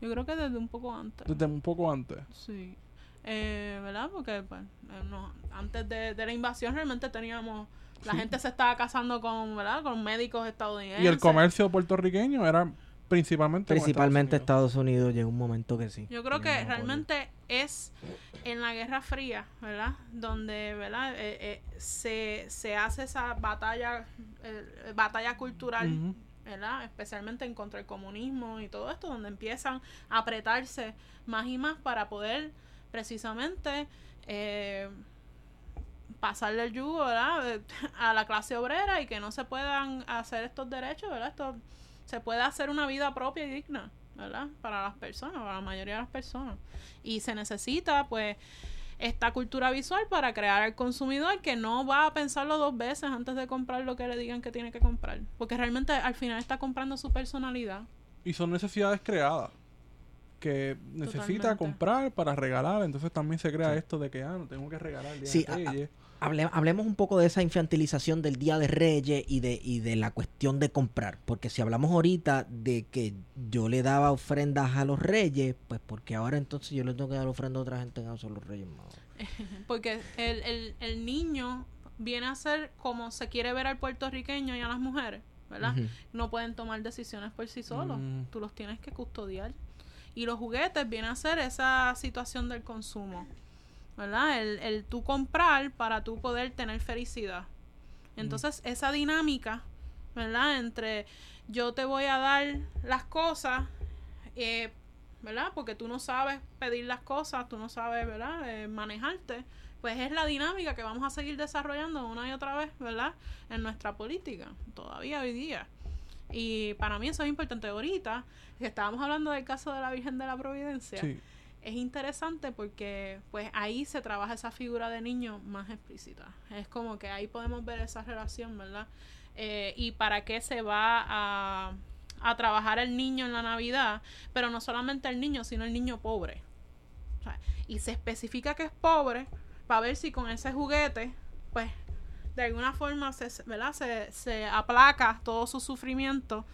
Yo creo que desde un poco antes. desde un poco antes. Sí. Eh, ¿Verdad? Porque pues, eh, no, antes de, de la invasión realmente teníamos... La Sí. gente se estaba casando con, ¿verdad? Con médicos estadounidenses. Y el comercio puertorriqueño era principalmente Estados Estados Unidos llegó un momento que sí Yo creo que realmente es en la Guerra Fría, ¿verdad? Donde, ¿verdad? Eh, eh, se, se hace esa batalla, eh, batalla cultural. ¿verdad? Especialmente en contra del comunismo y todo esto, donde empiezan a apretarse más y más para poder precisamente eh, pasarle el yugo, ¿verdad? (laughs) A la clase obrera y que no se puedan hacer estos derechos, ¿verdad? Esto, se puede hacer una vida propia y digna, ¿verdad? Para las personas, para la mayoría de las personas. Y se necesita, pues, esta cultura visual para crear al consumidor que no va a pensarlo dos veces antes de comprar lo que le digan que tiene que comprar. Porque realmente al final está comprando su personalidad. Y son necesidades creadas que necesita comprar para regalar. Entonces también se crea esto de que, ah, no tengo que regalar el Día Sí, de a-. Hable- hablemos un poco de esa infantilización del Día de Reyes y de, y de la cuestión de comprar. Porque si hablamos ahorita de que yo le daba ofrendas a los reyes, pues porque ahora entonces yo le tengo que dar ofrenda a otra gente que no son los reyes magos. (laughs) Porque el, el, el niño viene a ser como se quiere ver al puertorriqueño y a las mujeres, ¿verdad? No pueden tomar decisiones por sí solos. Mm. Tú los tienes que custodiar. Y los juguetes vienen a ser esa situación del consumo, ¿verdad? El, el tú comprar para tú poder tener felicidad. Entonces, esa dinámica, ¿verdad? Entre yo te voy a dar las cosas, eh, ¿verdad? Porque tú no sabes pedir las cosas, tú no sabes, ¿verdad? Eh, manejarte. Pues es la dinámica que vamos a seguir desarrollando una y otra vez, ¿verdad? En nuestra política, todavía hoy día. Y para mí eso es importante. Ahorita, que estábamos hablando del caso de la Virgen de la Providencia, Sí. Es interesante porque pues ahí se trabaja esa figura de niño más explícita. Es como que ahí podemos ver esa relación, ¿verdad? Eh, y para qué se va a, a trabajar el niño en la Navidad, pero no solamente el niño, sino el niño pobre. Y se especifica que es pobre para ver si con ese juguete, pues de alguna forma se, ¿verdad? se, se aplaca todo su sufrimiento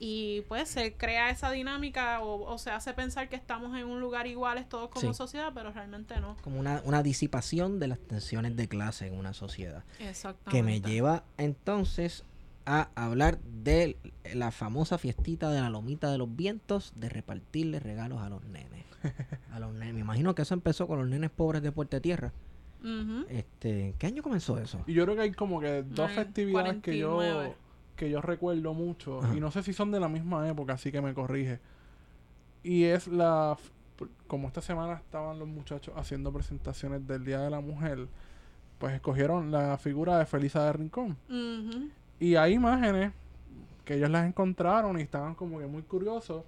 y pues se crea esa dinámica o, o se hace pensar que estamos en un lugar iguales todos como Sí. sociedad, pero realmente no. Como una, una disipación de las tensiones de clase en una sociedad. Exactamente. Que me lleva entonces a hablar de la famosa fiestita de la lomita de los vientos de repartirle regalos a los nenes. (laughs) A los nenes. Me imagino que eso empezó con los nenes pobres de Puerta Tierra. Este, ¿Qué año comenzó eso? Y yo creo que hay como que dos Ay, festividades que yo 49. Que yo recuerdo mucho Ajá. y no sé si son de la misma época, así que me corrige. Y es la como esta semana estaban los muchachos haciendo presentaciones del Día de la Mujer, pues escogieron la figura de Felisa de Rincón. Y hay imágenes que ellos las encontraron y estaban como que muy curiosos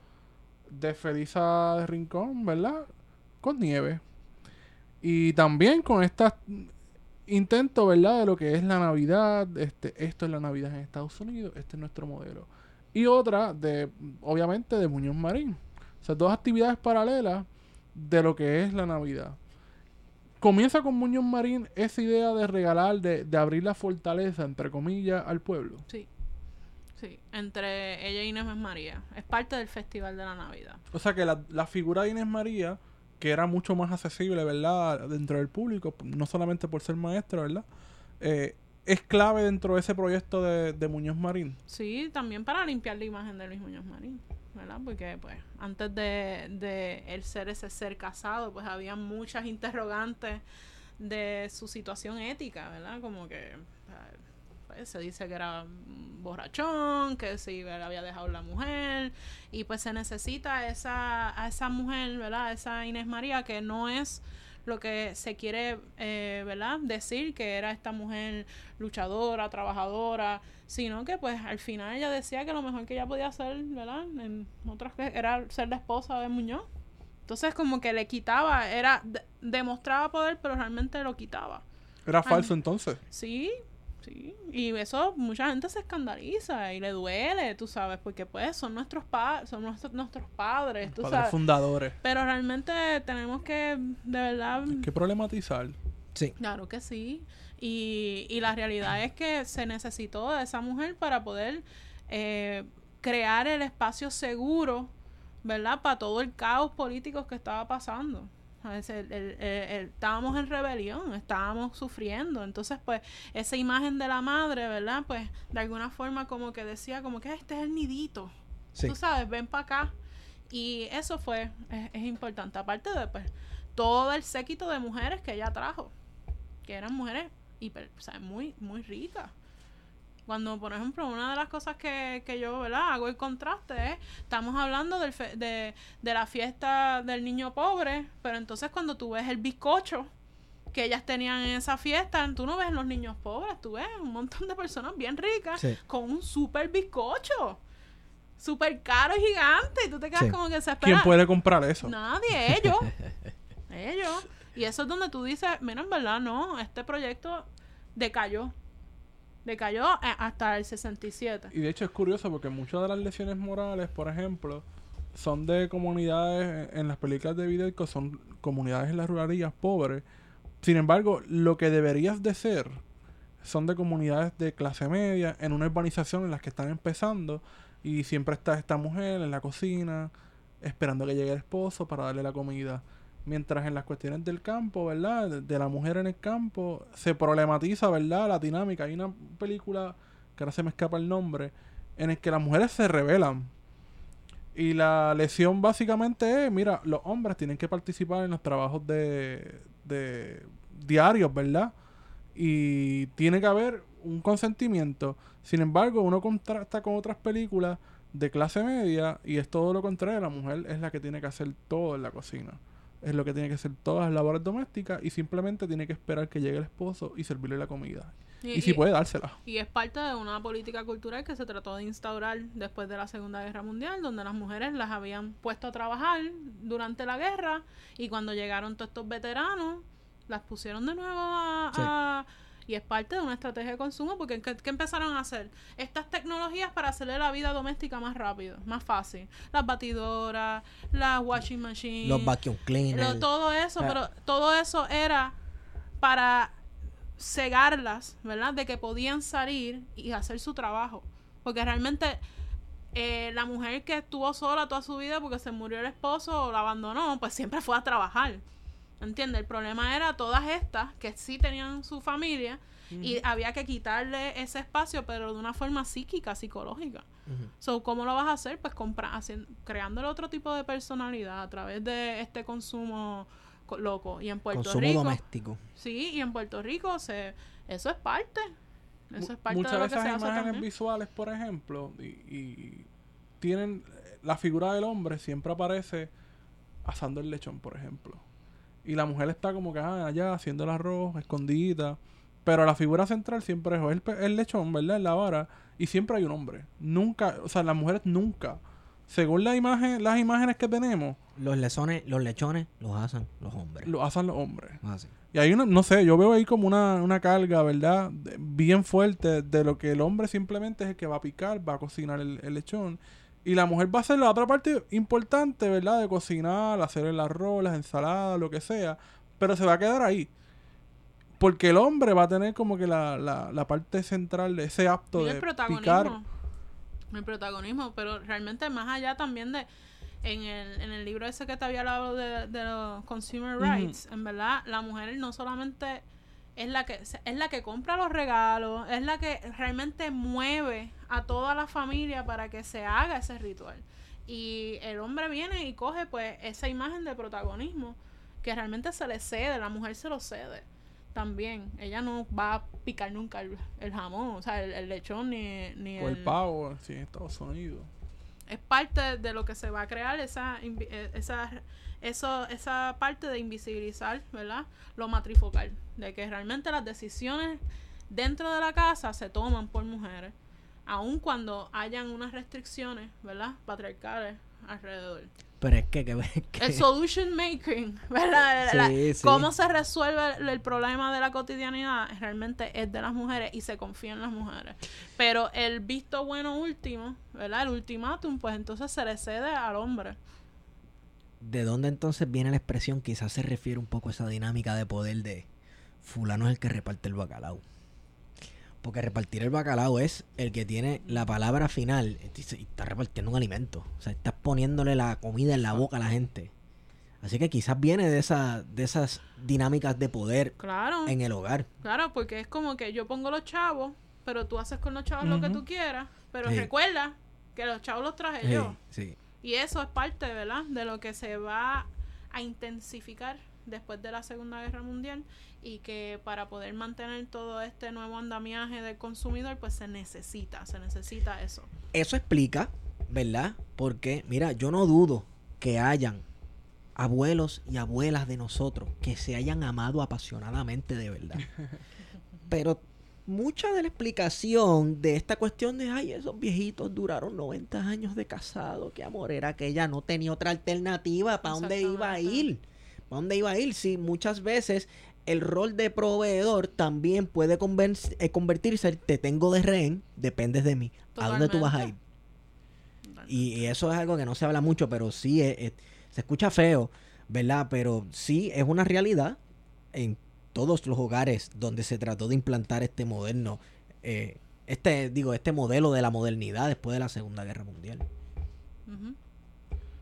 de Felisa de Rincón, ¿verdad? Con nieve. Y también con estas intento, ¿verdad? De lo que es la Navidad. Este, esto es la Navidad en Estados Unidos. Este es nuestro modelo. Y otra de, obviamente, de Muñoz Marín. O sea, dos actividades paralelas de lo que es la Navidad. Comienza con Muñoz Marín esa idea de regalar, de, de abrir la fortaleza, entre comillas, al pueblo. Sí. Sí, entre ella y Inés María. Es parte del Festival de la Navidad. O sea que la, la figura de Inés María, que era mucho más accesible, ¿verdad? Dentro del público, no solamente por ser maestra, ¿verdad? Eh, es clave dentro de ese proyecto de, de Muñoz Marín. Sí, también para limpiar la imagen de Luis Muñoz Marín, ¿verdad? Porque, pues, antes de, de él ser ese ser casado, pues había muchas interrogantes de su situación ética, ¿verdad? Como que pues, se dice que era borrachón, que si él había dejado la mujer, y pues se necesita esa, a esa mujer, ¿verdad? Esa Inés María, que no es lo que se quiere, eh, ¿verdad? Decir que era esta mujer luchadora, trabajadora, sino que pues al final ella decía que lo mejor que ella podía hacer, ¿verdad? En otras era ser la esposa de Muñoz. Entonces como que le quitaba, era de- demostraba poder, pero realmente lo quitaba. Era falso entonces. Sí, sí. Y eso mucha gente se escandaliza y le duele, tú sabes, porque pues son nuestros pa son nuestros, nuestros padres, tú Padres sabes. fundadores. Pero realmente tenemos que, de verdad, Hay que problematizar. Sí. Claro que sí. Y, y la realidad es que se necesitó de esa mujer para poder eh, crear el espacio seguro, ¿verdad? Para todo el caos político que estaba pasando. El- el- el- estábamos en rebelión, estábamos sufriendo. Entonces, pues, esa imagen de la madre, ¿verdad? Pues, de alguna forma como que decía, como que este es el nidito. Sí. Tú sabes, ven para acá. Y eso fue, es, es importante. Aparte de, pues, todo el séquito de mujeres que ella trajo. Que eran mujeres hiper, o sea, muy, muy ricas. Cuando, por ejemplo, una de las cosas que, que yo, ¿verdad? Hago el contraste es, estamos hablando del fe- de, de la fiesta del niño pobre, pero entonces cuando tú ves el bizcocho que ellas tenían en esa fiesta, tú no ves los niños pobres, tú ves un montón de personas bien ricas Sí. con un super bizcocho. Súper caro y gigante. Y tú te quedas Sí. como que se espera. ¿Quién puede comprar eso? Nadie, ellos. (laughs) ellos. Y eso es donde tú dices, mira, en verdad, no, este proyecto decayó. Decayó hasta el 67. Y de hecho es curioso porque muchas de las lesiones morales, por ejemplo, son de comunidades, en las películas de Videco son comunidades en las ruralías pobres. Sin embargo, lo que deberías de ser son de comunidades de clase media, en una urbanización en las que están empezando, y siempre está esta mujer en la cocina, esperando que llegue el esposo para darle la comida. Mientras en las cuestiones del campo, ¿verdad? De, la mujer en el campo, se problematiza, ¿verdad? La dinámica. Hay una película, que ahora se me escapa el nombre, en el que las mujeres se rebelan. Y la lesión básicamente es, mira, los hombres tienen que participar en los trabajos de, de diarios, ¿verdad? Y tiene que haber un consentimiento. Sin embargo, uno contrasta con otras películas de clase media y es todo lo contrario. La mujer es la que tiene que hacer todo en la cocina. Es lo que tiene que hacer todas las labores domésticas y simplemente tiene que esperar que llegue el esposo y servirle la comida. Y, si puede dársela. y es parte de una política cultural que se trató de instaurar después de la Segunda Guerra Mundial, donde las mujeres las habían puesto a trabajar durante la guerra y cuando llegaron todos estos veteranos, las pusieron de nuevo a... Sí. a- y es parte de una estrategia de consumo porque ¿qué, qué empezaron a hacer? Estas tecnologías para hacerle la vida doméstica más rápido, más fácil. Las batidoras, las washing machines. Los vacuum cleaners. Lo- todo eso, Ah. pero todo eso era para cegarlas, ¿verdad? De que podían salir y hacer su trabajo. Porque realmente eh, la mujer que estuvo sola toda su vida porque se murió el esposo o la abandonó, pues siempre fue a trabajar. ¿Entiendes? El problema era todas estas que sí tenían su familia y había que quitarle ese espacio, pero de una forma psíquica, psicológica. Ujú. So, ¿cómo lo vas a hacer? Pues compra, hacien- creándole otro tipo de personalidad a través de este consumo co- loco. Y en Puerto Consumo Rico, doméstico. sí, y en Puerto Rico se, eso es parte. Eso es parte Muchas de de lo que se esas hace imágenes también. visuales, por ejemplo, y, y tienen la figura del hombre siempre aparece asando el lechón, por ejemplo. Y la mujer está como que ah, allá haciendo el arroz, escondida. Pero la figura central siempre es el, el lechón, ¿verdad? En la vara. Y siempre hay un hombre. Nunca, o sea, las mujeres nunca. Según la imagen, las imágenes que tenemos, Los lechones, los lechones los hacen los hombres. lo hacen los hombres. Así. Y hay una, no sé, yo veo ahí como una, una carga, ¿verdad? De- bien fuerte de lo que el hombre simplemente es el que va a picar, va a cocinar el, el lechón. Y la mujer va a hacer la otra parte importante, ¿verdad? De cocinar, hacer el arroz, las ensaladas, lo que sea. Pero se va a quedar ahí. Porque el hombre va a tener como que la, la, la parte central de ese acto Y de el protagonismo. picar. El protagonismo, pero realmente más allá también de en el, en el libro ese que te había hablado de, de los consumer rights, en verdad la mujer no solamente es la que es la que compra los regalos, es la que realmente mueve a toda la familia para que se haga ese ritual. Y el hombre viene y coge pues esa imagen de protagonismo que realmente se le cede, la mujer se lo cede también. Ella no va a picar nunca el, el jamón, o sea, el, el lechón ni, ni O el pavo, sí, en Estados Unidos. es parte de lo que se va a crear esa esa eso, esa parte de invisibilizar verdad lo matrifocal de que realmente las decisiones dentro de la casa se toman por mujeres aun cuando hayan unas restricciones verdad patriarcales alrededor. Pero es que, que, que- el solution making verdad La- Sí, sí. cómo se resuelve el, el problema de la cotidianidad realmente es de las mujeres y se confía en las mujeres. Pero el visto bueno último verdad el ultimátum pues entonces se le cede al hombre ¿De dónde entonces viene la expresión? Quizás se refiere un poco a esa dinámica de poder de fulano es el que reparte el bacalao. Porque repartir el bacalao es el que tiene la palabra final. Y está repartiendo un alimento. O sea, estás poniéndole la comida en la boca a la gente. Así que quizás viene de, esa, de esas dinámicas de poder claro en el hogar. claro porque es como que yo pongo los chavos pero tú haces con los chavos lo que tú quieras pero Sí. recuerda que los chavos los traje Sí, yo sí. Y eso es parte verdad de lo que se va a intensificar después de la Segunda Guerra Mundial y que para poder mantener todo este nuevo andamiaje del consumidor, pues se necesita, se necesita eso. Eso explica, ¿verdad? Porque, mira, yo no dudo que hayan abuelos y abuelas de nosotros que se hayan amado apasionadamente de verdad. (laughs) Pero mucha de la explicación de esta cuestión de, ay, esos viejitos duraron 90 años de casado, qué amor era que ella no tenía otra alternativa, ¿para dónde iba a ir? ¿Para dónde iba a ir? Si muchas veces el rol de proveedor también puede eh, convertirse, te tengo de rehén, dependes de mí. ¿A dónde tú vas a ir? Y, y eso es algo que no se habla mucho, pero sí, es- es- se escucha feo, ¿verdad? Pero sí es una realidad en todos los hogares donde se trató de implantar este moderno, eh, este, digo, este modelo de la modernidad después de la Segunda Guerra Mundial.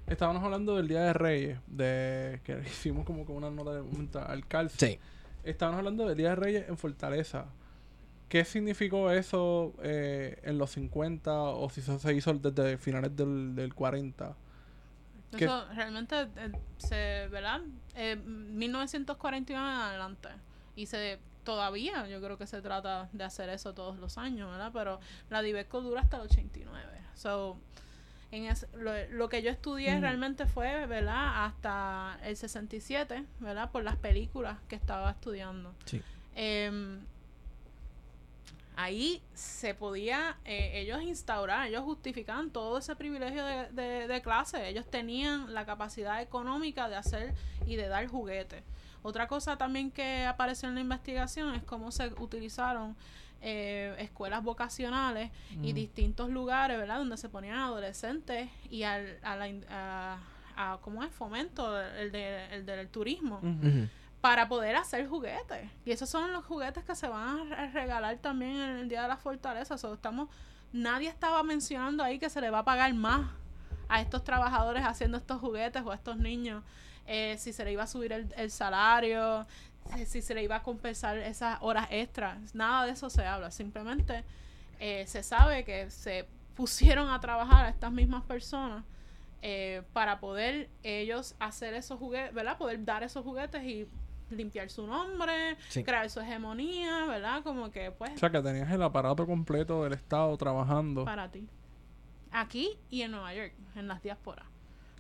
Estábamos hablando del Día de Reyes, de que (laughs) hicimos como con una nota de al calce. Sí. Estábamos hablando del Día de Reyes en Fortaleza. ¿Qué significó eso eh, en los 50 o si eso se hizo desde finales del, del 40? Eso realmente eh, se, ¿verdad? Eh, 1941 en adelante. Y se todavía yo creo que se trata de hacer eso todos los años, ¿verdad? Pero la Diveco dura hasta el 89. So, en es- lo, lo que yo estudié realmente fue, ¿verdad? Hasta el 67, ¿verdad? Por las películas que estaba estudiando. Sí. Em, ahí se podía, eh, ellos instaurar, ellos justificaban todo ese privilegio de, de- de clase. Ellos tenían la capacidad económica de hacer y de dar juguetes. Otra cosa también que apareció en la investigación es cómo se utilizaron eh, escuelas vocacionales y Mm. distintos lugares, ¿verdad? Donde se ponían adolescentes y al, a la, a, a- ¿cómo es? Fomento, el, de, el del turismo. Para poder hacer juguetes. Y esos son los juguetes que se van a re- regalar también en el Día de la Fortaleza. Estamos, nadie estaba mencionando ahí que se le va a pagar más a estos trabajadores haciendo estos juguetes o a estos niños. Eh, si se le iba a subir el, el salario, si, si se le iba a compensar esas horas extras. Nada de eso se habla. Simplemente eh, se sabe que se pusieron a trabajar a estas mismas personas eh, para poder ellos hacer esos juguetes, ¿verdad? Poder dar esos juguetes y limpiar su nombre, Sí. crear su hegemonía, ¿verdad? Como que pues O sea, que tenías el aparato completo del Estado trabajando. para ti. Aquí y en Nueva York, en las diásporas.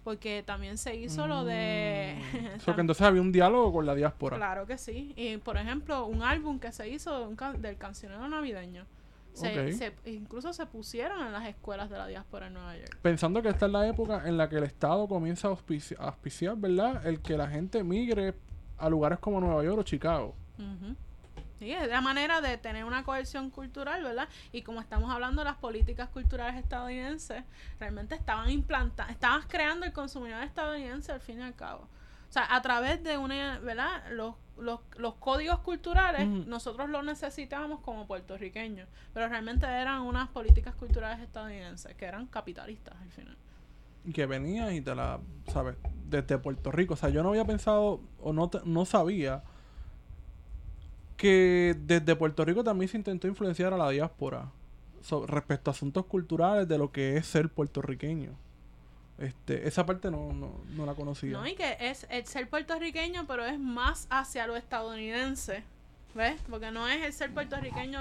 Porque también se hizo lo de... (laughs) O sea, que entonces había un diálogo con la diáspora. Claro que sí. Y por ejemplo, un álbum que se hizo de un can- del cancionero navideño. Se, incluso se pusieron en las escuelas de la diáspora en Nueva York. Pensando que esta es la época en la que el Estado comienza a auspici- a auspiciar, ¿verdad? El que la gente migre a lugares como Nueva York o Chicago. Ujú. Sí, es la manera de tener una cohesión cultural, ¿verdad? Y como estamos hablando las políticas culturales estadounidenses, realmente estaban implantando, estabas creando el consumidor estadounidense al fin y al cabo. O sea, a través de una, ¿verdad? Los, los, los códigos culturales, nosotros los necesitábamos como puertorriqueños, pero realmente eran unas políticas culturales estadounidenses que eran capitalistas al final. Que venía y te la, ¿sabes? Desde Puerto Rico. O sea, yo no había pensado o no, no sabía que desde Puerto Rico también se intentó influenciar a la diáspora respecto a asuntos culturales de lo que es ser puertorriqueño. Este, esa parte no, no, no la conocía. No, y que es el ser puertorriqueño, pero es más hacia lo estadounidense. ¿Ves? Porque no es el ser puertorriqueño,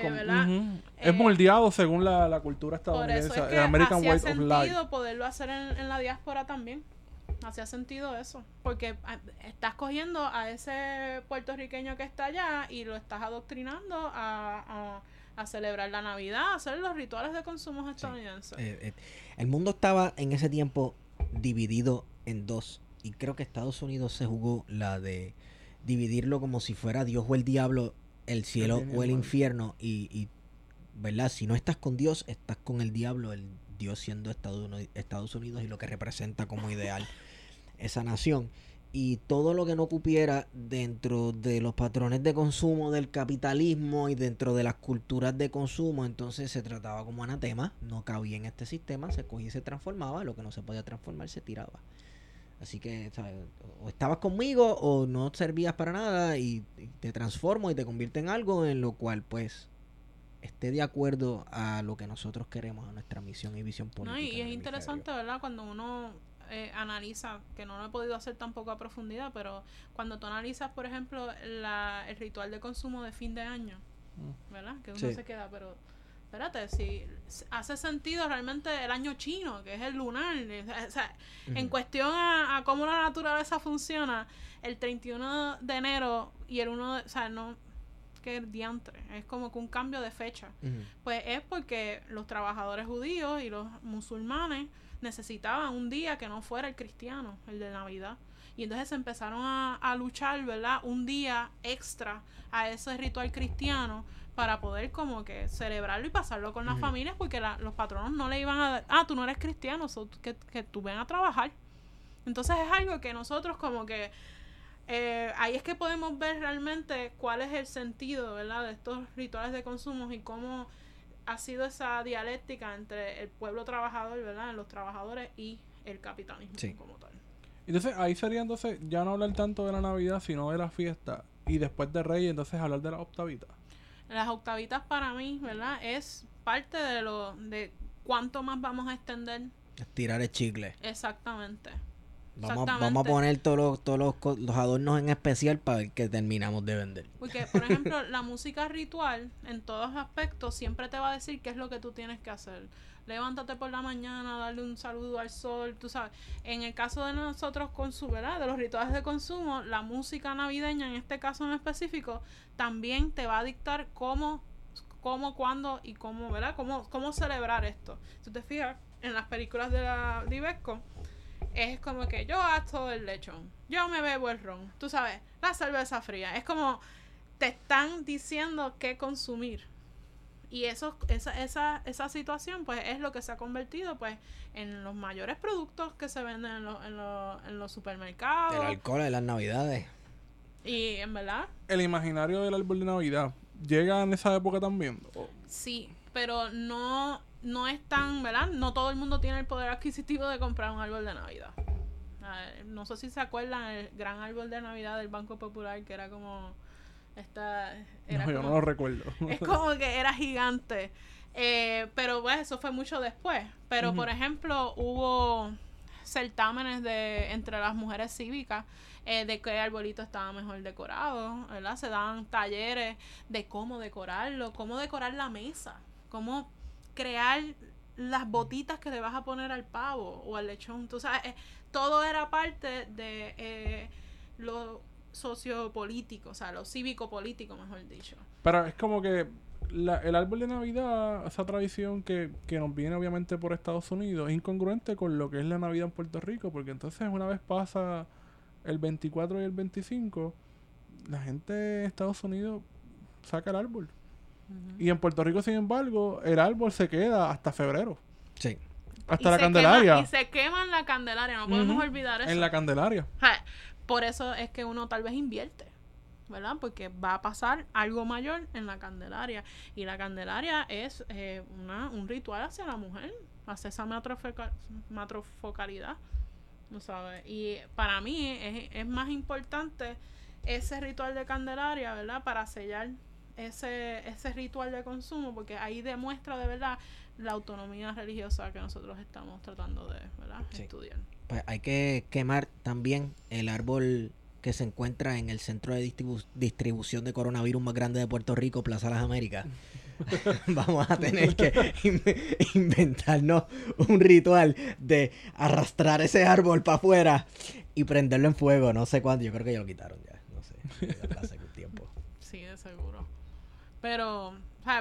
eh, ¿verdad? Ujú. Eh, es moldeado según la, la cultura Por estadounidense, eso es que el American hacía Way of Life. sentido poderlo hacer en, en la diáspora también. Hacía sentido eso. Porque ah, estás cogiendo a ese puertorriqueño que está allá y lo estás adoctrinando a, a, a celebrar la Navidad, a hacer los rituales de consumo estadounidenses. Eh, eh, el mundo estaba en ese tiempo dividido en dos. Y creo que Estados Unidos se jugó la de dividirlo como si fuera Dios o el diablo, el cielo o el infierno. Y, y, ¿verdad? Si no estás con Dios, estás con el diablo, el Dios siendo Estados Unidos y lo que representa como ideal (laughs) esa nación. Y todo lo que no cupiera dentro de los patrones de consumo del capitalismo y dentro de las culturas de consumo, entonces se trataba como anatema, no cabía en este sistema, se cogía y se transformaba, lo que no se podía transformar se tiraba. Así que ¿sabes? o estabas conmigo o no servías para nada y, y te transformo y te convierte en algo en lo cual pues esté de acuerdo a lo que nosotros queremos, a nuestra misión y visión política. No, y, es interesante. ¿verdad? Cuando uno eh, analiza, que no lo he podido hacer tampoco a profundidad, pero cuando tú analizas, por ejemplo, la, el ritual de consumo de fin de año, Mm. ¿verdad? Que uno Sí. se queda, pero espérate, si hace sentido realmente el año chino, que es el lunar, o sea, en cuestión a, a cómo la naturaleza funciona, el 31 de enero y el 1 de, o sea, no, que diantre, es como que un cambio de fecha. Pues es porque los trabajadores judíos y los musulmanes necesitaban un día que no fuera el cristiano, el de Navidad. Y entonces empezaron a, a luchar, ¿verdad? Un día extra a ese ritual cristiano para poder como que celebrarlo y pasarlo con las familias porque la- los patronos no le iban a dar, ah, tú no eres cristiano, so, que, que tú ven a trabajar. Entonces es algo que nosotros como que eh, ahí es que podemos ver realmente cuál es el sentido, ¿verdad? De estos rituales de consumo y cómo ha sido esa dialéctica entre el pueblo trabajador, ¿verdad? Los trabajadores y el capitalismo Sí. como tal. Entonces ahí sería entonces ya no hablar tanto de la Navidad, sino de la fiesta. Y después de Reyes, entonces hablar de la octavita. Las octavitas para mí, ¿verdad? Es parte de lo de cuánto más vamos a extender Estirar el chicle. exactamente. Vamos, vamos a poner todos los, todos los, los adornos en especial para ver que terminamos de vender. Porque, por ejemplo, (laughs) la música ritual, en todos aspectos, siempre te va a decir qué es lo que tú tienes que hacer. Levántate por la mañana, darle un saludo al sol, tú sabes. En el caso de nosotros, con ¿verdad? De los rituales de consumo, la música navideña, en este caso en específico, también te va a dictar cómo, cómo cuándo y cómo, ¿verdad? Cómo, cómo celebrar esto. Si te fijas, en las películas de la de es como que yo gasto el lechón, yo me bebo el ron, tú sabes, la cerveza fría. Es como te están diciendo qué consumir. Y eso, esa, esa, esa situación, pues, es lo que se ha convertido, pues, en los mayores productos que se venden en, los- en, los- en los supermercados. El alcohol de las navidades. Y en verdad, El imaginario del árbol de Navidad llega en esa época también. Sí, pero no, no es tan, ¿verdad? No todo el mundo tiene el poder adquisitivo de comprar un árbol de Navidad. No sé si se acuerdan el gran árbol de Navidad del Banco Popular, que era como... Esta, era no, yo como- no lo recuerdo. (laughs) es como que era gigante. Eh, pero pues eso fue mucho después. Pero por ejemplo, hubo certámenes de entre las mujeres cívicas eh, de qué arbolito estaba mejor decorado, ¿verdad? Se daban talleres de cómo decorarlo, cómo decorar la mesa, cómo crear las botitas que le vas a poner al pavo o al lechón. Tú sabes, eh, todo era parte de eh, lo sociopolítico, o sea, lo cívico-político, mejor dicho. Pero es como que la- el árbol de Navidad, esa tradición que, que nos viene obviamente por Estados Unidos, es incongruente con lo que es la Navidad en Puerto Rico, porque entonces una vez pasa el 24 y el 25, la gente en Estados Unidos saca el árbol. Y en Puerto Rico, sin embargo, el árbol se queda hasta febrero, Sí. hasta Y la Candelaria. quema- y se queman la Candelaria, no podemos olvidar eso. En la Candelaria. O sea, por eso es que uno tal vez invierte, ¿verdad? Porque va a pasar algo mayor en la Candelaria. Y la Candelaria es eh, una, un ritual hacia la mujer, hacia esa matrofoca- matrofocalidad, ¿no sabes? Y para mí es, es más importante ese ritual de Candelaria, ¿verdad? Para sellar ese, ese ritual de consumo, porque ahí demuestra de verdad la autonomía religiosa que nosotros estamos tratando de ¿verdad? Sí. estudiar. Pues hay que quemar también el árbol que se encuentra en el centro de distribu- distribución de coronavirus más grande de Puerto Rico, Plaza Las Américas. (laughs) Vamos a tener que in- inventarnos un ritual de arrastrar ese árbol para afuera y prenderlo en fuego. No sé cuándo, yo creo que ya lo quitaron ya. No sé. Hace un tiempo. Sí, de seguro. Pero,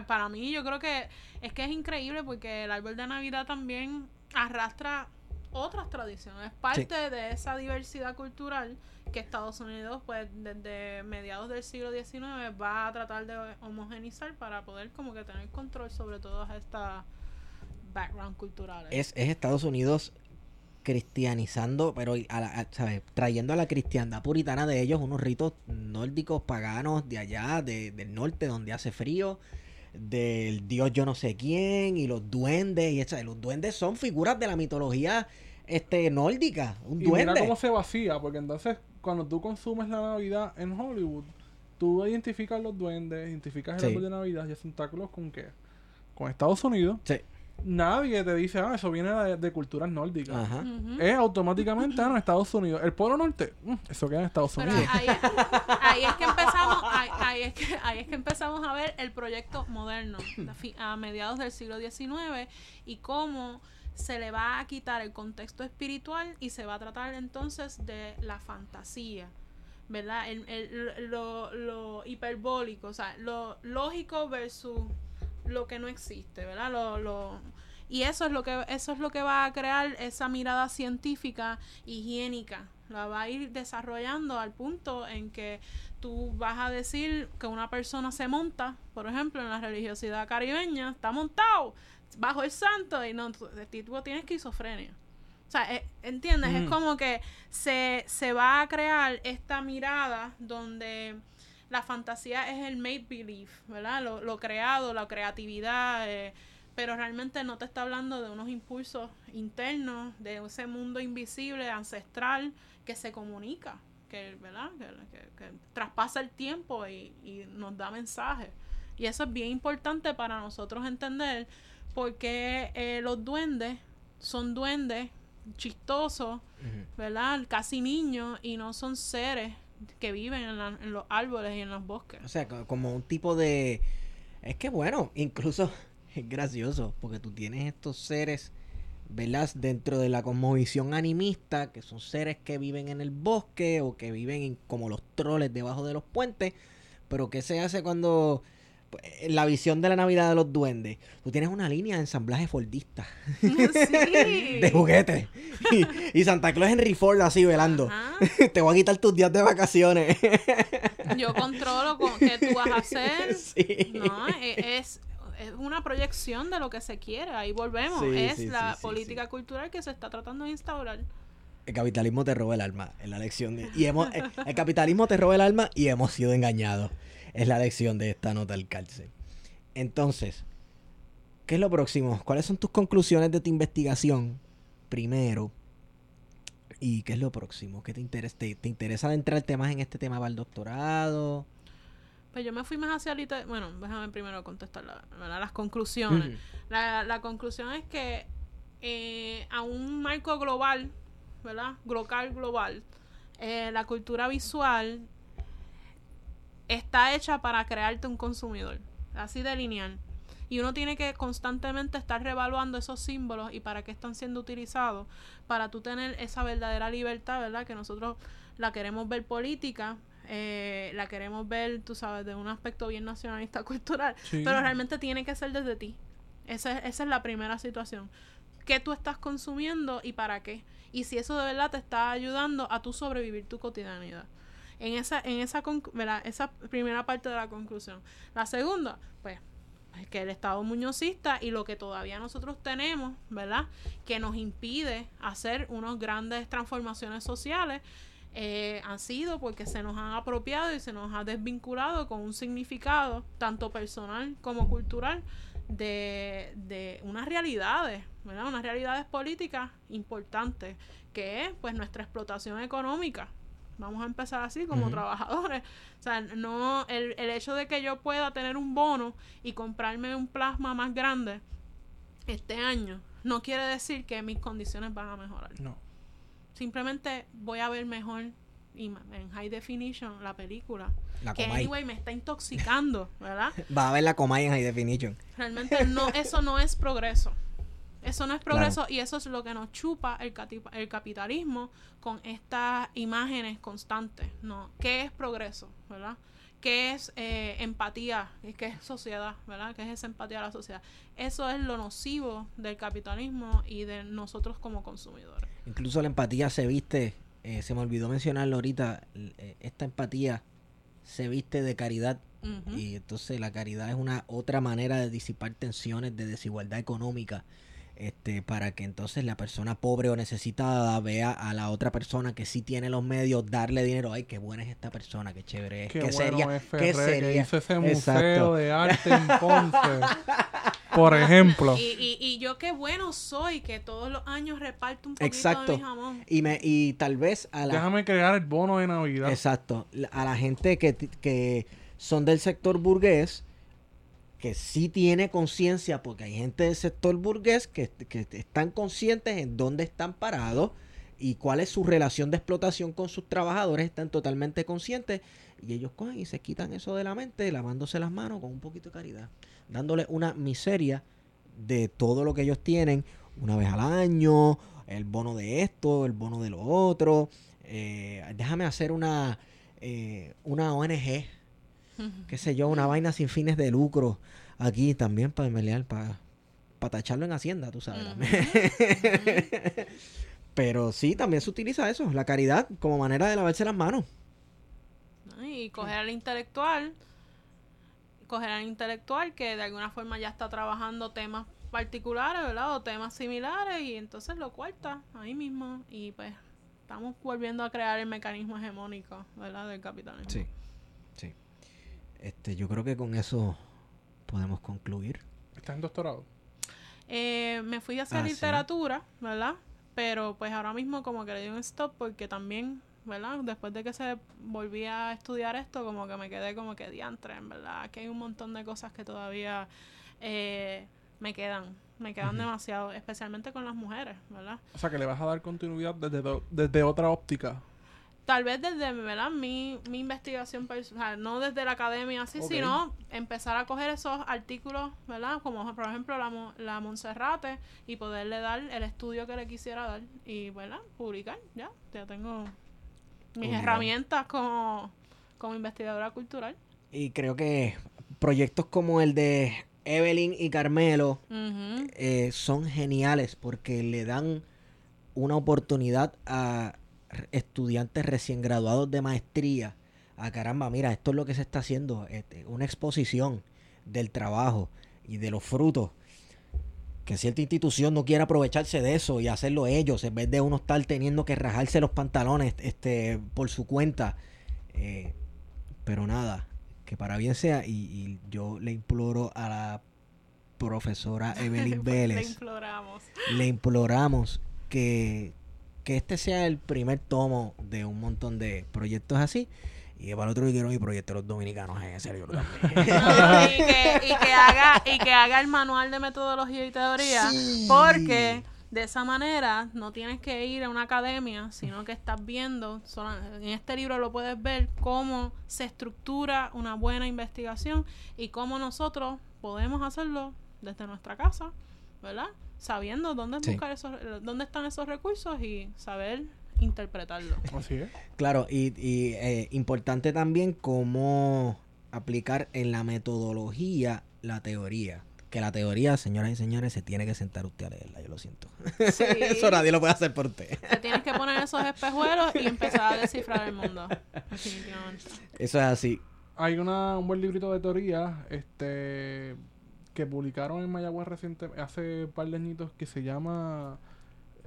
para mí yo creo que es que es increíble porque el árbol de Navidad también arrastra otras tradiciones. Parte de esa diversidad cultural que Estados Unidos, pues, desde mediados del siglo XIX va a tratar de homogenizar para poder como que tener control sobre todas estas background culturales. Es, es Estados Unidos cristianizando, pero a la- a- ¿sabes? trayendo a la cristiandad puritana de ellos unos ritos nórdicos paganos de allá, de- del norte, donde hace frío, del dios yo no sé quién, y los duendes, y esa- los duendes son figuras de la mitología este nórdica, un Y mira duende. cómo se vacía, porque entonces cuando tú consumes la Navidad en Hollywood, tú identificas los duendes, identificas el Sí. árbol de Navidad y a Santa Claus con qué? Con Estados Unidos. Sí. Nadie te dice, ah, eso viene de, de culturas nórdicas. Ajá. Es automáticamente ah, no, Estados Unidos. El Polo Norte, mm, eso queda en Estados Pero Unidos. ahí, ahí es que empezamos, (laughs) ahí, ahí es que, ahí es que empezamos a ver el proyecto moderno a mediados del siglo XIX y cómo se le va a quitar el contexto espiritual y se va a tratar entonces de la fantasía, ¿verdad? El, el- lo, lo hiperbólico, o sea, lo lógico versus lo que no existe, ¿verdad? Lo, lo, y eso es lo que eso es lo que va a crear esa mirada científica higiénica. La va a ir desarrollando al punto en que tú vas a decir que una persona se monta, por ejemplo, en la religiosidad caribeña, está montado bajo el santo y no, tú- el tipo tiene esquizofrenia. O sea, eh, ¿entiendes? Es Mm. como que se, se va a crear esta mirada donde la fantasía es el make believe, ¿verdad? Lo, lo creado, la creatividad, eh, pero realmente no te está hablando de unos impulsos internos, de ese mundo invisible, ancestral, que se comunica, que, ¿verdad? Que, que- que traspasa el tiempo y, y nos da mensajes. Y eso es bien importante para nosotros entender porque eh, los duendes son duendes chistosos. ¿verdad? Casi niños y no son seres que viven en, los árboles y en los bosques. O sea, co- como un tipo de... Es que bueno, incluso (laughs) es gracioso, porque tú tienes estos seres, ¿verdad? Dentro de la cosmovisión animista, que son seres que viven en el bosque o que viven en- como los troles debajo de los puentes, pero ¿qué se hace cuando... En la visión de la Navidad de los duendes, tú tienes una línea de ensamblaje fordista sí. (laughs) de juguetes y, y Santa Claus Henry Ford así velando. Ajá. (laughs) Te voy a quitar tus días de vacaciones. (laughs) Yo controlo con qué tú vas a hacer. Sí. No, e- es, es una proyección de lo que se quiere. Ahí volvemos. Sí, es la política cultural que se está tratando de instaurar. El capitalismo te roba el alma, es la lección de... Y hemos, el, el capitalismo te roba el alma y hemos sido engañados. Es la lección de esta nota del cárcel. Entonces, ¿qué es lo próximo? ¿Cuáles son tus conclusiones de tu investigación? Primero. ¿Y qué es lo próximo? ¿Qué te interesa? ¿Te, te interesa adentrarte más en este tema para el doctorado? Pues yo me fui más hacia liter- Bueno, déjame primero contestar las conclusiones. La, la conclusión es que eh, a un marco global, ¿verdad? Global, global, eh, la cultura visual está hecha para crearte un consumidor, así de lineal. Y uno tiene que constantemente estar revaluando esos símbolos y para qué están siendo utilizados, para tú tener esa verdadera libertad, ¿verdad? Que nosotros la queremos ver política, eh, la queremos ver, tú sabes, de un aspecto bien nacionalista (laughs) cultural, Sí. pero realmente tiene que ser desde ti. Esa, es- esa es la primera situación. ¿Qué tú estás consumiendo y para qué? Y si eso de verdad te está ayudando a tú sobrevivir tu cotidianidad. En esa, en esa, ¿verdad? esa primera parte de la conclusión. La segunda, pues, es que el Estado muñozista y lo que todavía nosotros tenemos, ¿verdad? Que nos impide hacer unas grandes transformaciones sociales, eh, han sido porque se nos han apropiado y se nos ha desvinculado con un significado, tanto personal como cultural, de, de unas realidades, ¿verdad? Unas realidades políticas importantes, que es pues nuestra explotación económica. Vamos a empezar así como trabajadores. O sea, no, el, el hecho de que yo pueda tener un bono y comprarme un plasma más grande este año, no quiere decir que mis condiciones van a mejorar. No. Simplemente voy a ver mejor y en high definition la película. La que Comay. anyway me está intoxicando, ¿verdad? (laughs) Va a ver la Comay en High Definition. Realmente no, eso no es progreso. Eso no es progreso y eso es lo que nos chupa el, el capitalismo con estas imágenes constantes. ¿no? ¿Qué es progreso? ¿verdad? ¿Qué es eh, empatía? ¿Qué es sociedad? ¿verdad? ¿Qué es esa empatía a la sociedad? Eso es lo nocivo del capitalismo y de nosotros como consumidores. Incluso la empatía se viste, eh, se me olvidó mencionarlo ahorita, eh, esta empatía se viste de caridad y entonces la caridad es una otra manera de disipar tensiones de desigualdad económica este para que entonces la persona pobre o necesitada vea a la otra persona que sí tiene los medios darle dinero ay qué buena es esta persona qué chévere es Qué qué bueno seria es qué Ferrer, que hizo ese museo Exacto. de arte en Ponce. Por (laughs) ejemplo. Y, y, y yo qué bueno soy que todos los años reparto un poquito Exacto. de mi jamón. y me y tal vez a la Déjame crear el bono de Navidad. Exacto. A la gente que, que son del sector burgués, que sí tiene conciencia, porque hay gente del sector burgués que, que están conscientes en dónde están parados y cuál es su relación de explotación con sus trabajadores, están totalmente conscientes y ellos cogen y se quitan eso de la mente lavándose las manos con un poquito de caridad, dándole una miseria de todo lo que ellos tienen una vez al año, el bono de esto, el bono de lo otro. Eh, déjame hacer una, eh, una ONG, qué sé yo, una vaina sin fines de lucro aquí también para pelear, para, para tacharlo en Hacienda, tú sabes. (laughs) Pero sí, también se utiliza eso, la caridad, como manera de lavarse las manos. Y coger al intelectual, coger al intelectual que de alguna forma ya está trabajando temas particulares, ¿verdad? O temas similares y entonces lo cuarta ahí mismo y pues estamos volviendo a crear el mecanismo hegemónico, ¿verdad? Del capitalismo. Sí. Este, yo creo que con eso podemos concluir. ¿Estás en doctorado? Eh, me fui a hacer Ah, ¿sí? literatura, ¿verdad? Pero pues ahora mismo como que le di un stop porque también, ¿verdad? Después de que se volví a estudiar esto, como que me quedé como que diantre, en verdad. Que hay un montón de cosas que todavía eh, me quedan, me quedan demasiado, especialmente con las mujeres, ¿verdad? O sea, que le vas a dar continuidad desde, desde otra óptica. Tal vez desde, ¿verdad? Mi, mi investigación personal, no desde la academia así, sino empezar a coger esos artículos, ¿verdad? Como por ejemplo la, Mo- la Monserrate y poderle dar el estudio que le quisiera dar y, ¿verdad? Publicar, ya, ya tengo mis herramientas como, como investigadora cultural. Y creo que proyectos como el de Evelyn y Carmelo eh, son geniales porque le dan una oportunidad a estudiantes recién graduados de maestría. A caramba, mira, esto es lo que se está haciendo, este, una exposición del trabajo y de los frutos. Que cierta institución no quiera aprovecharse de eso y hacerlo ellos, en vez de uno estar teniendo que rajarse los pantalones este, por su cuenta. Eh, pero nada, que para bien sea, y, y yo le imploro a la profesora (laughs) Evelyn Le Vélez, imploramos. le imploramos que, que este sea el primer tomo de un montón de proyectos así. Y para el otro yo quiero mi proyecto de los dominicanos en ese libro también. (laughs) No, y, que, y que haga y que haga el manual de metodología y teoría Sí. porque de esa manera no tienes que ir a una academia sino que estás viendo sola- en este libro lo puedes ver cómo se estructura una buena investigación y cómo nosotros podemos hacerlo desde nuestra casa verdad sabiendo dónde Sí. buscar esos dónde están esos recursos y saber interpretarlo Así es. Claro, y, y, eh, importante también cómo aplicar en la metodología la teoría. Que la teoría, señoras y señores, se tiene que sentar usted a leerla, yo lo siento. Sí. (laughs) Eso nadie lo puede hacer por usted. Te tienes que poner esos espejuelos y empezar a descifrar el mundo definitivamente Eso es así. Hay una, un buen librito de teoría este, que publicaron en Mayagüez reciente, hace un par de añitos que se llama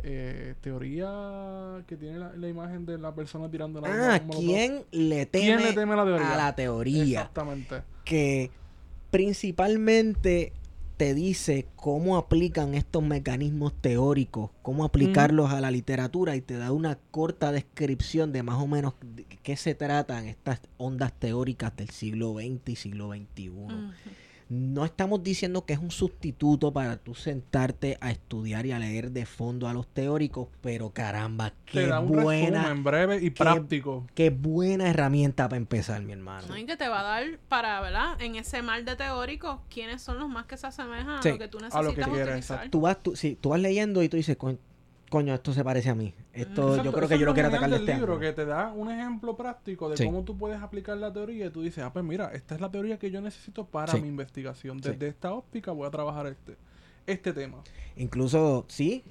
eh, Teoría que tiene la, la imagen de la persona tirando la bomba Ah. ¿quién le teme, ¿Quién le teme a la teoría? a la teoría? Exactamente. que principalmente te dice cómo aplican estos mecanismos teóricos, cómo aplicarlos a la literatura y te da una corta descripción de más o menos de qué se tratan estas ondas teóricas del siglo XX y siglo XXI. Ujú. No estamos diciendo que es un sustituto para tú sentarte a estudiar y a leer de fondo a los teóricos, pero caramba, Te qué da un buena, resumen breve y práctico. qué buena herramienta para empezar, mi hermano. No, y que te va a dar para, ¿verdad? En ese mar de teóricos, ¿quiénes son los más que se asemejan Sí, a lo que tú a necesitas lo que quieres, utilizar? tú vas, tú, sí, tú vas leyendo y tú dices, "Co- coño, esto se parece a mí. Esto Exacto, yo creo que yo lo quiero atacar de del este libro, que te da un ejemplo práctico de Sí. cómo tú puedes aplicar la teoría y tú dices, ah, pues mira, esta es la teoría que yo necesito para Sí. mi investigación. Sí. Desde esta óptica voy a trabajar este, este tema. Incluso, sí,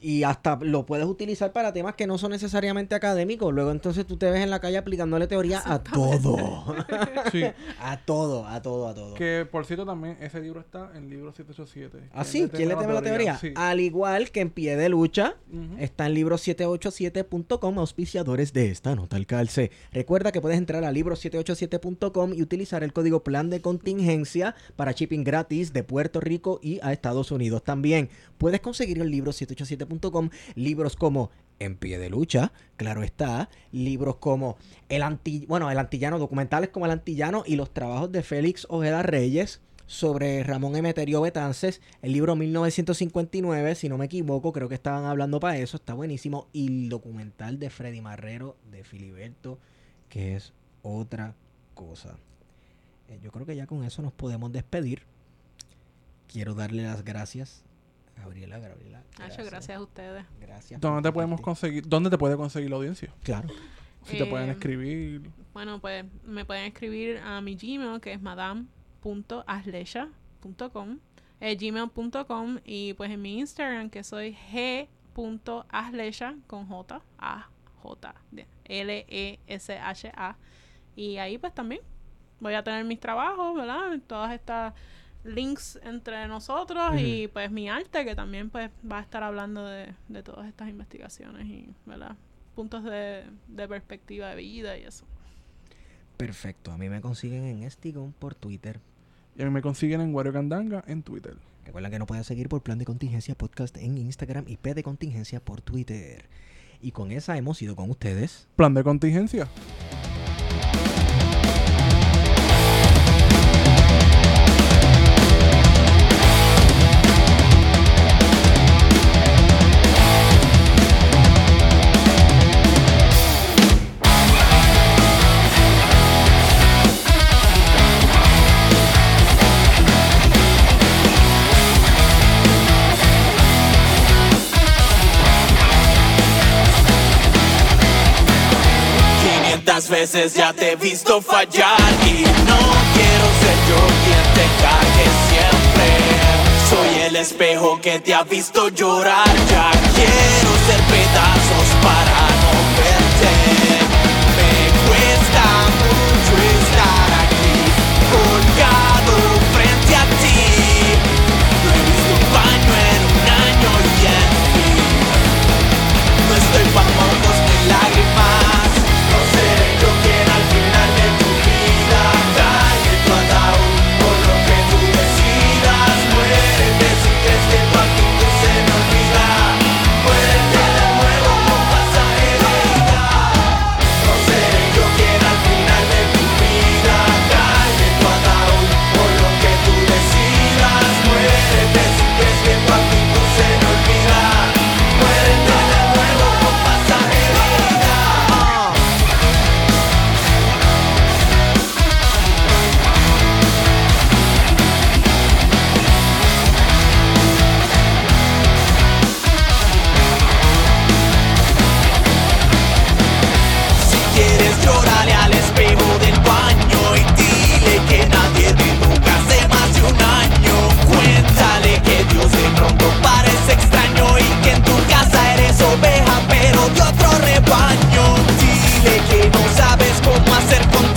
y, hasta lo puedes utilizar para temas que no son necesariamente académicos. Luego entonces tú te ves en la calle aplicándole teoría a todo. (laughs) Sí. (laughs) a todo, a todo, a todo. que por cierto también ese libro está en libro 787. ¿Ah, sí? ¿Quién le teme la teoría? Sí. Al igual que en pie de lucha, está en libro787.com, auspiciadores de esta nota al calce. Recuerda que puedes entrar a libro787.com y utilizar el código plan de contingencia para shipping gratis de Puerto Rico y a Estados Unidos también. Puedes conseguir el libro787.com libros como En pie de lucha, claro está, libros como El El antillano, documentales como El antillano y los trabajos de Félix Ojeda Reyes. sobre Ramón Emeterio Betances, el libro 1959, si no me equivoco, creo que estaban hablando para eso, está buenísimo, y el documental de Freddy Marrero de Filiberto, que es otra cosa. Eh, yo creo que ya con eso nos podemos despedir. Quiero darle las gracias a Gabriela, Gabriela. Hacho, gracias a ustedes. Gracias. ¿Dónde te podemos conseguir? ¿Dónde te puede conseguir la audiencia? Claro. Si te pueden Eh, escribir. Bueno, pues me pueden escribir a mi Gmail, que es madame.aslecha.com, eh, gmail.com, y pues en mi Instagram, que soy g.aslecha con J, A, J, de- L, E, S, H, A. Y ahí pues también voy a tener mis trabajos, ¿verdad? Todas estas links entre nosotros y pues mi arte que también pues va a estar hablando de, de todas estas investigaciones y, ¿verdad? Puntos de, de perspectiva de vida y eso. Perfecto. A mí me consiguen en Estigón por Twitter. Y a mí me consiguen en Wario Candanga en Twitter. Recuerda que nos pueden seguir por Plan de Contingencia Podcast en Instagram y P de Contingencia por Twitter. Y con esa hemos ido con ustedes. Plan de contingencia. Veces ya te he visto fallar y no quiero ser yo quien te cague siempre. Soy el espejo que te ha visto llorar, ya quiero ser pedazos Dile que no sabes cómo hacer con